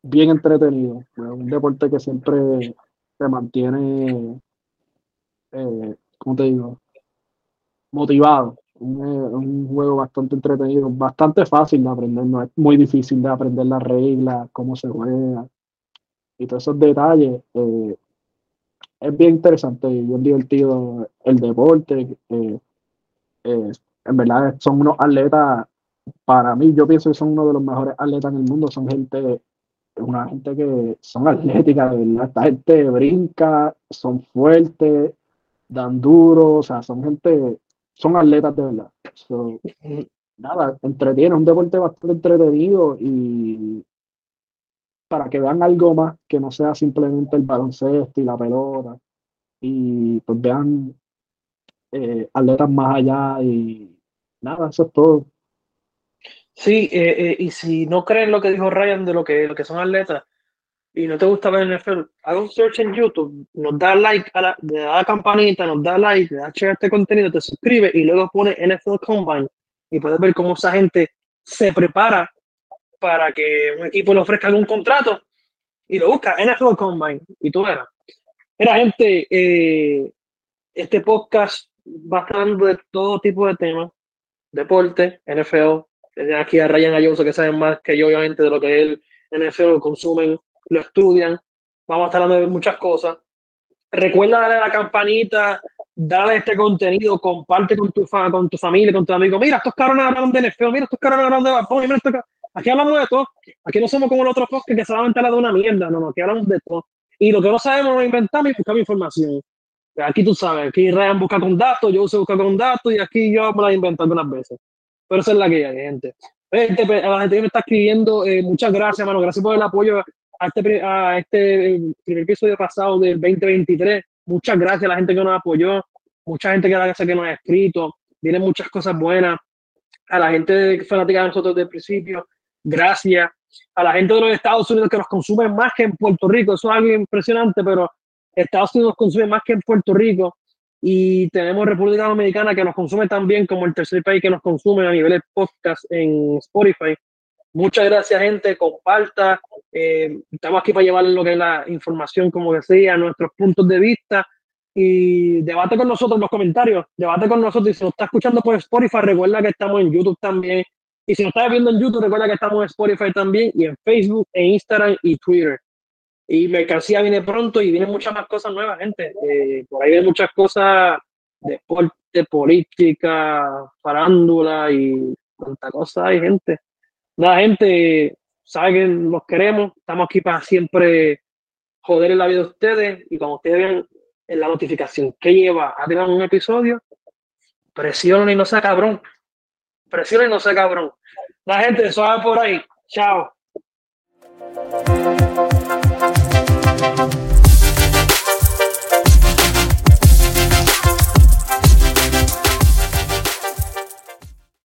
bien entretenido. un deporte que siempre te mantiene, eh, ¿cómo te digo? Motivado. Un, eh, un, juego bastante entretenido, bastante fácil de aprender, no es muy difícil de aprender las reglas, cómo se juega y todos esos detalles. Eh, es bien interesante y bien divertido el deporte. Eh, en verdad son unos atletas, para mí yo pienso que son uno de los mejores atletas en el mundo, son gente una gente que son atléticas, de verdad. Esta gente brinca, son fuertes, dan duro, o sea, son gente, son atletas de verdad. nada, entretiene, un deporte bastante entretenido y para que vean algo más que no sea simplemente el baloncesto y la pelota y pues vean eh, atletas más allá y nada, eso es todo. Sí, eh, eh, y si no creen lo que dijo Ryan de lo que, lo que son atletas y no te gusta ver NFL, haga un search en YouTube, nos da like, a la, da campanita, nos da like, le da share este contenido, te suscribe y luego pone NFL Combine y puedes ver cómo esa gente se prepara para que un equipo le ofrezca algún contrato y lo busca NFL Combine y tú verás. Mira, gente, eh, este podcast va hablando de todo tipo de temas, deporte, NFL, aquí a Ryan Ayuso que saben más que yo, obviamente, de lo que él NFL consumen, lo estudian. Vamos a estar hablando de muchas cosas. Recuerda darle a la campanita, dale este contenido, comparte con tu, con tu familia, con tu amigo. Mira, estos cabrones hablan de NFL, mira, estos cabrones hablan de Bapón, mira, estos Aquí hablamos de todo. Aquí no somos como los otros podcasts que se van a hablar de una mierda, no, no, aquí hablamos de todo. Y lo que no sabemos lo inventamos y buscamos información. Aquí tú sabes, aquí Ryan busca con datos, yo uso busca con datos y aquí yo me la invento algunas veces. Pero esa es la que hay, gente. gente a la gente que me está escribiendo, eh, muchas gracias, hermano. Gracias por el apoyo a este, a este primer episodio pasado del 2023. Muchas gracias a la gente que nos apoyó, mucha gente que, que nos ha escrito. Vienen muchas cosas buenas. A la gente fanática de nosotros desde el principio, gracias. A la gente de los Estados Unidos que nos consume más que en Puerto Rico. Eso es algo impresionante, pero Estados Unidos consume más que en Puerto Rico y tenemos República Dominicana que nos consume también como el tercer país que nos consume a nivel de podcast en Spotify. Muchas gracias, gente. Comparta. Eh, estamos aquí para llevar lo que es la información, como decía, nuestros puntos de vista. y debate con nosotros en los comentarios, debate con nosotros. Y si nos está escuchando por Spotify, recuerda que estamos en YouTube también. Y si nos estás viendo en YouTube, recuerda que estamos en Spotify también, y en Facebook, en Instagram y Twitter. Y Mercancía viene pronto y vienen muchas más cosas nuevas, gente. Eh, por ahí hay muchas cosas de deporte, política, farándula y tanta cosa hay, gente. Nada, gente, sabe que los queremos, estamos aquí para siempre joder en la vida de ustedes y cuando ustedes vean en la notificación que lleva a tirar un episodio, presiona y no sea cabrón. Presiona y no sea cabrón. La gente, suave por ahí. Chao.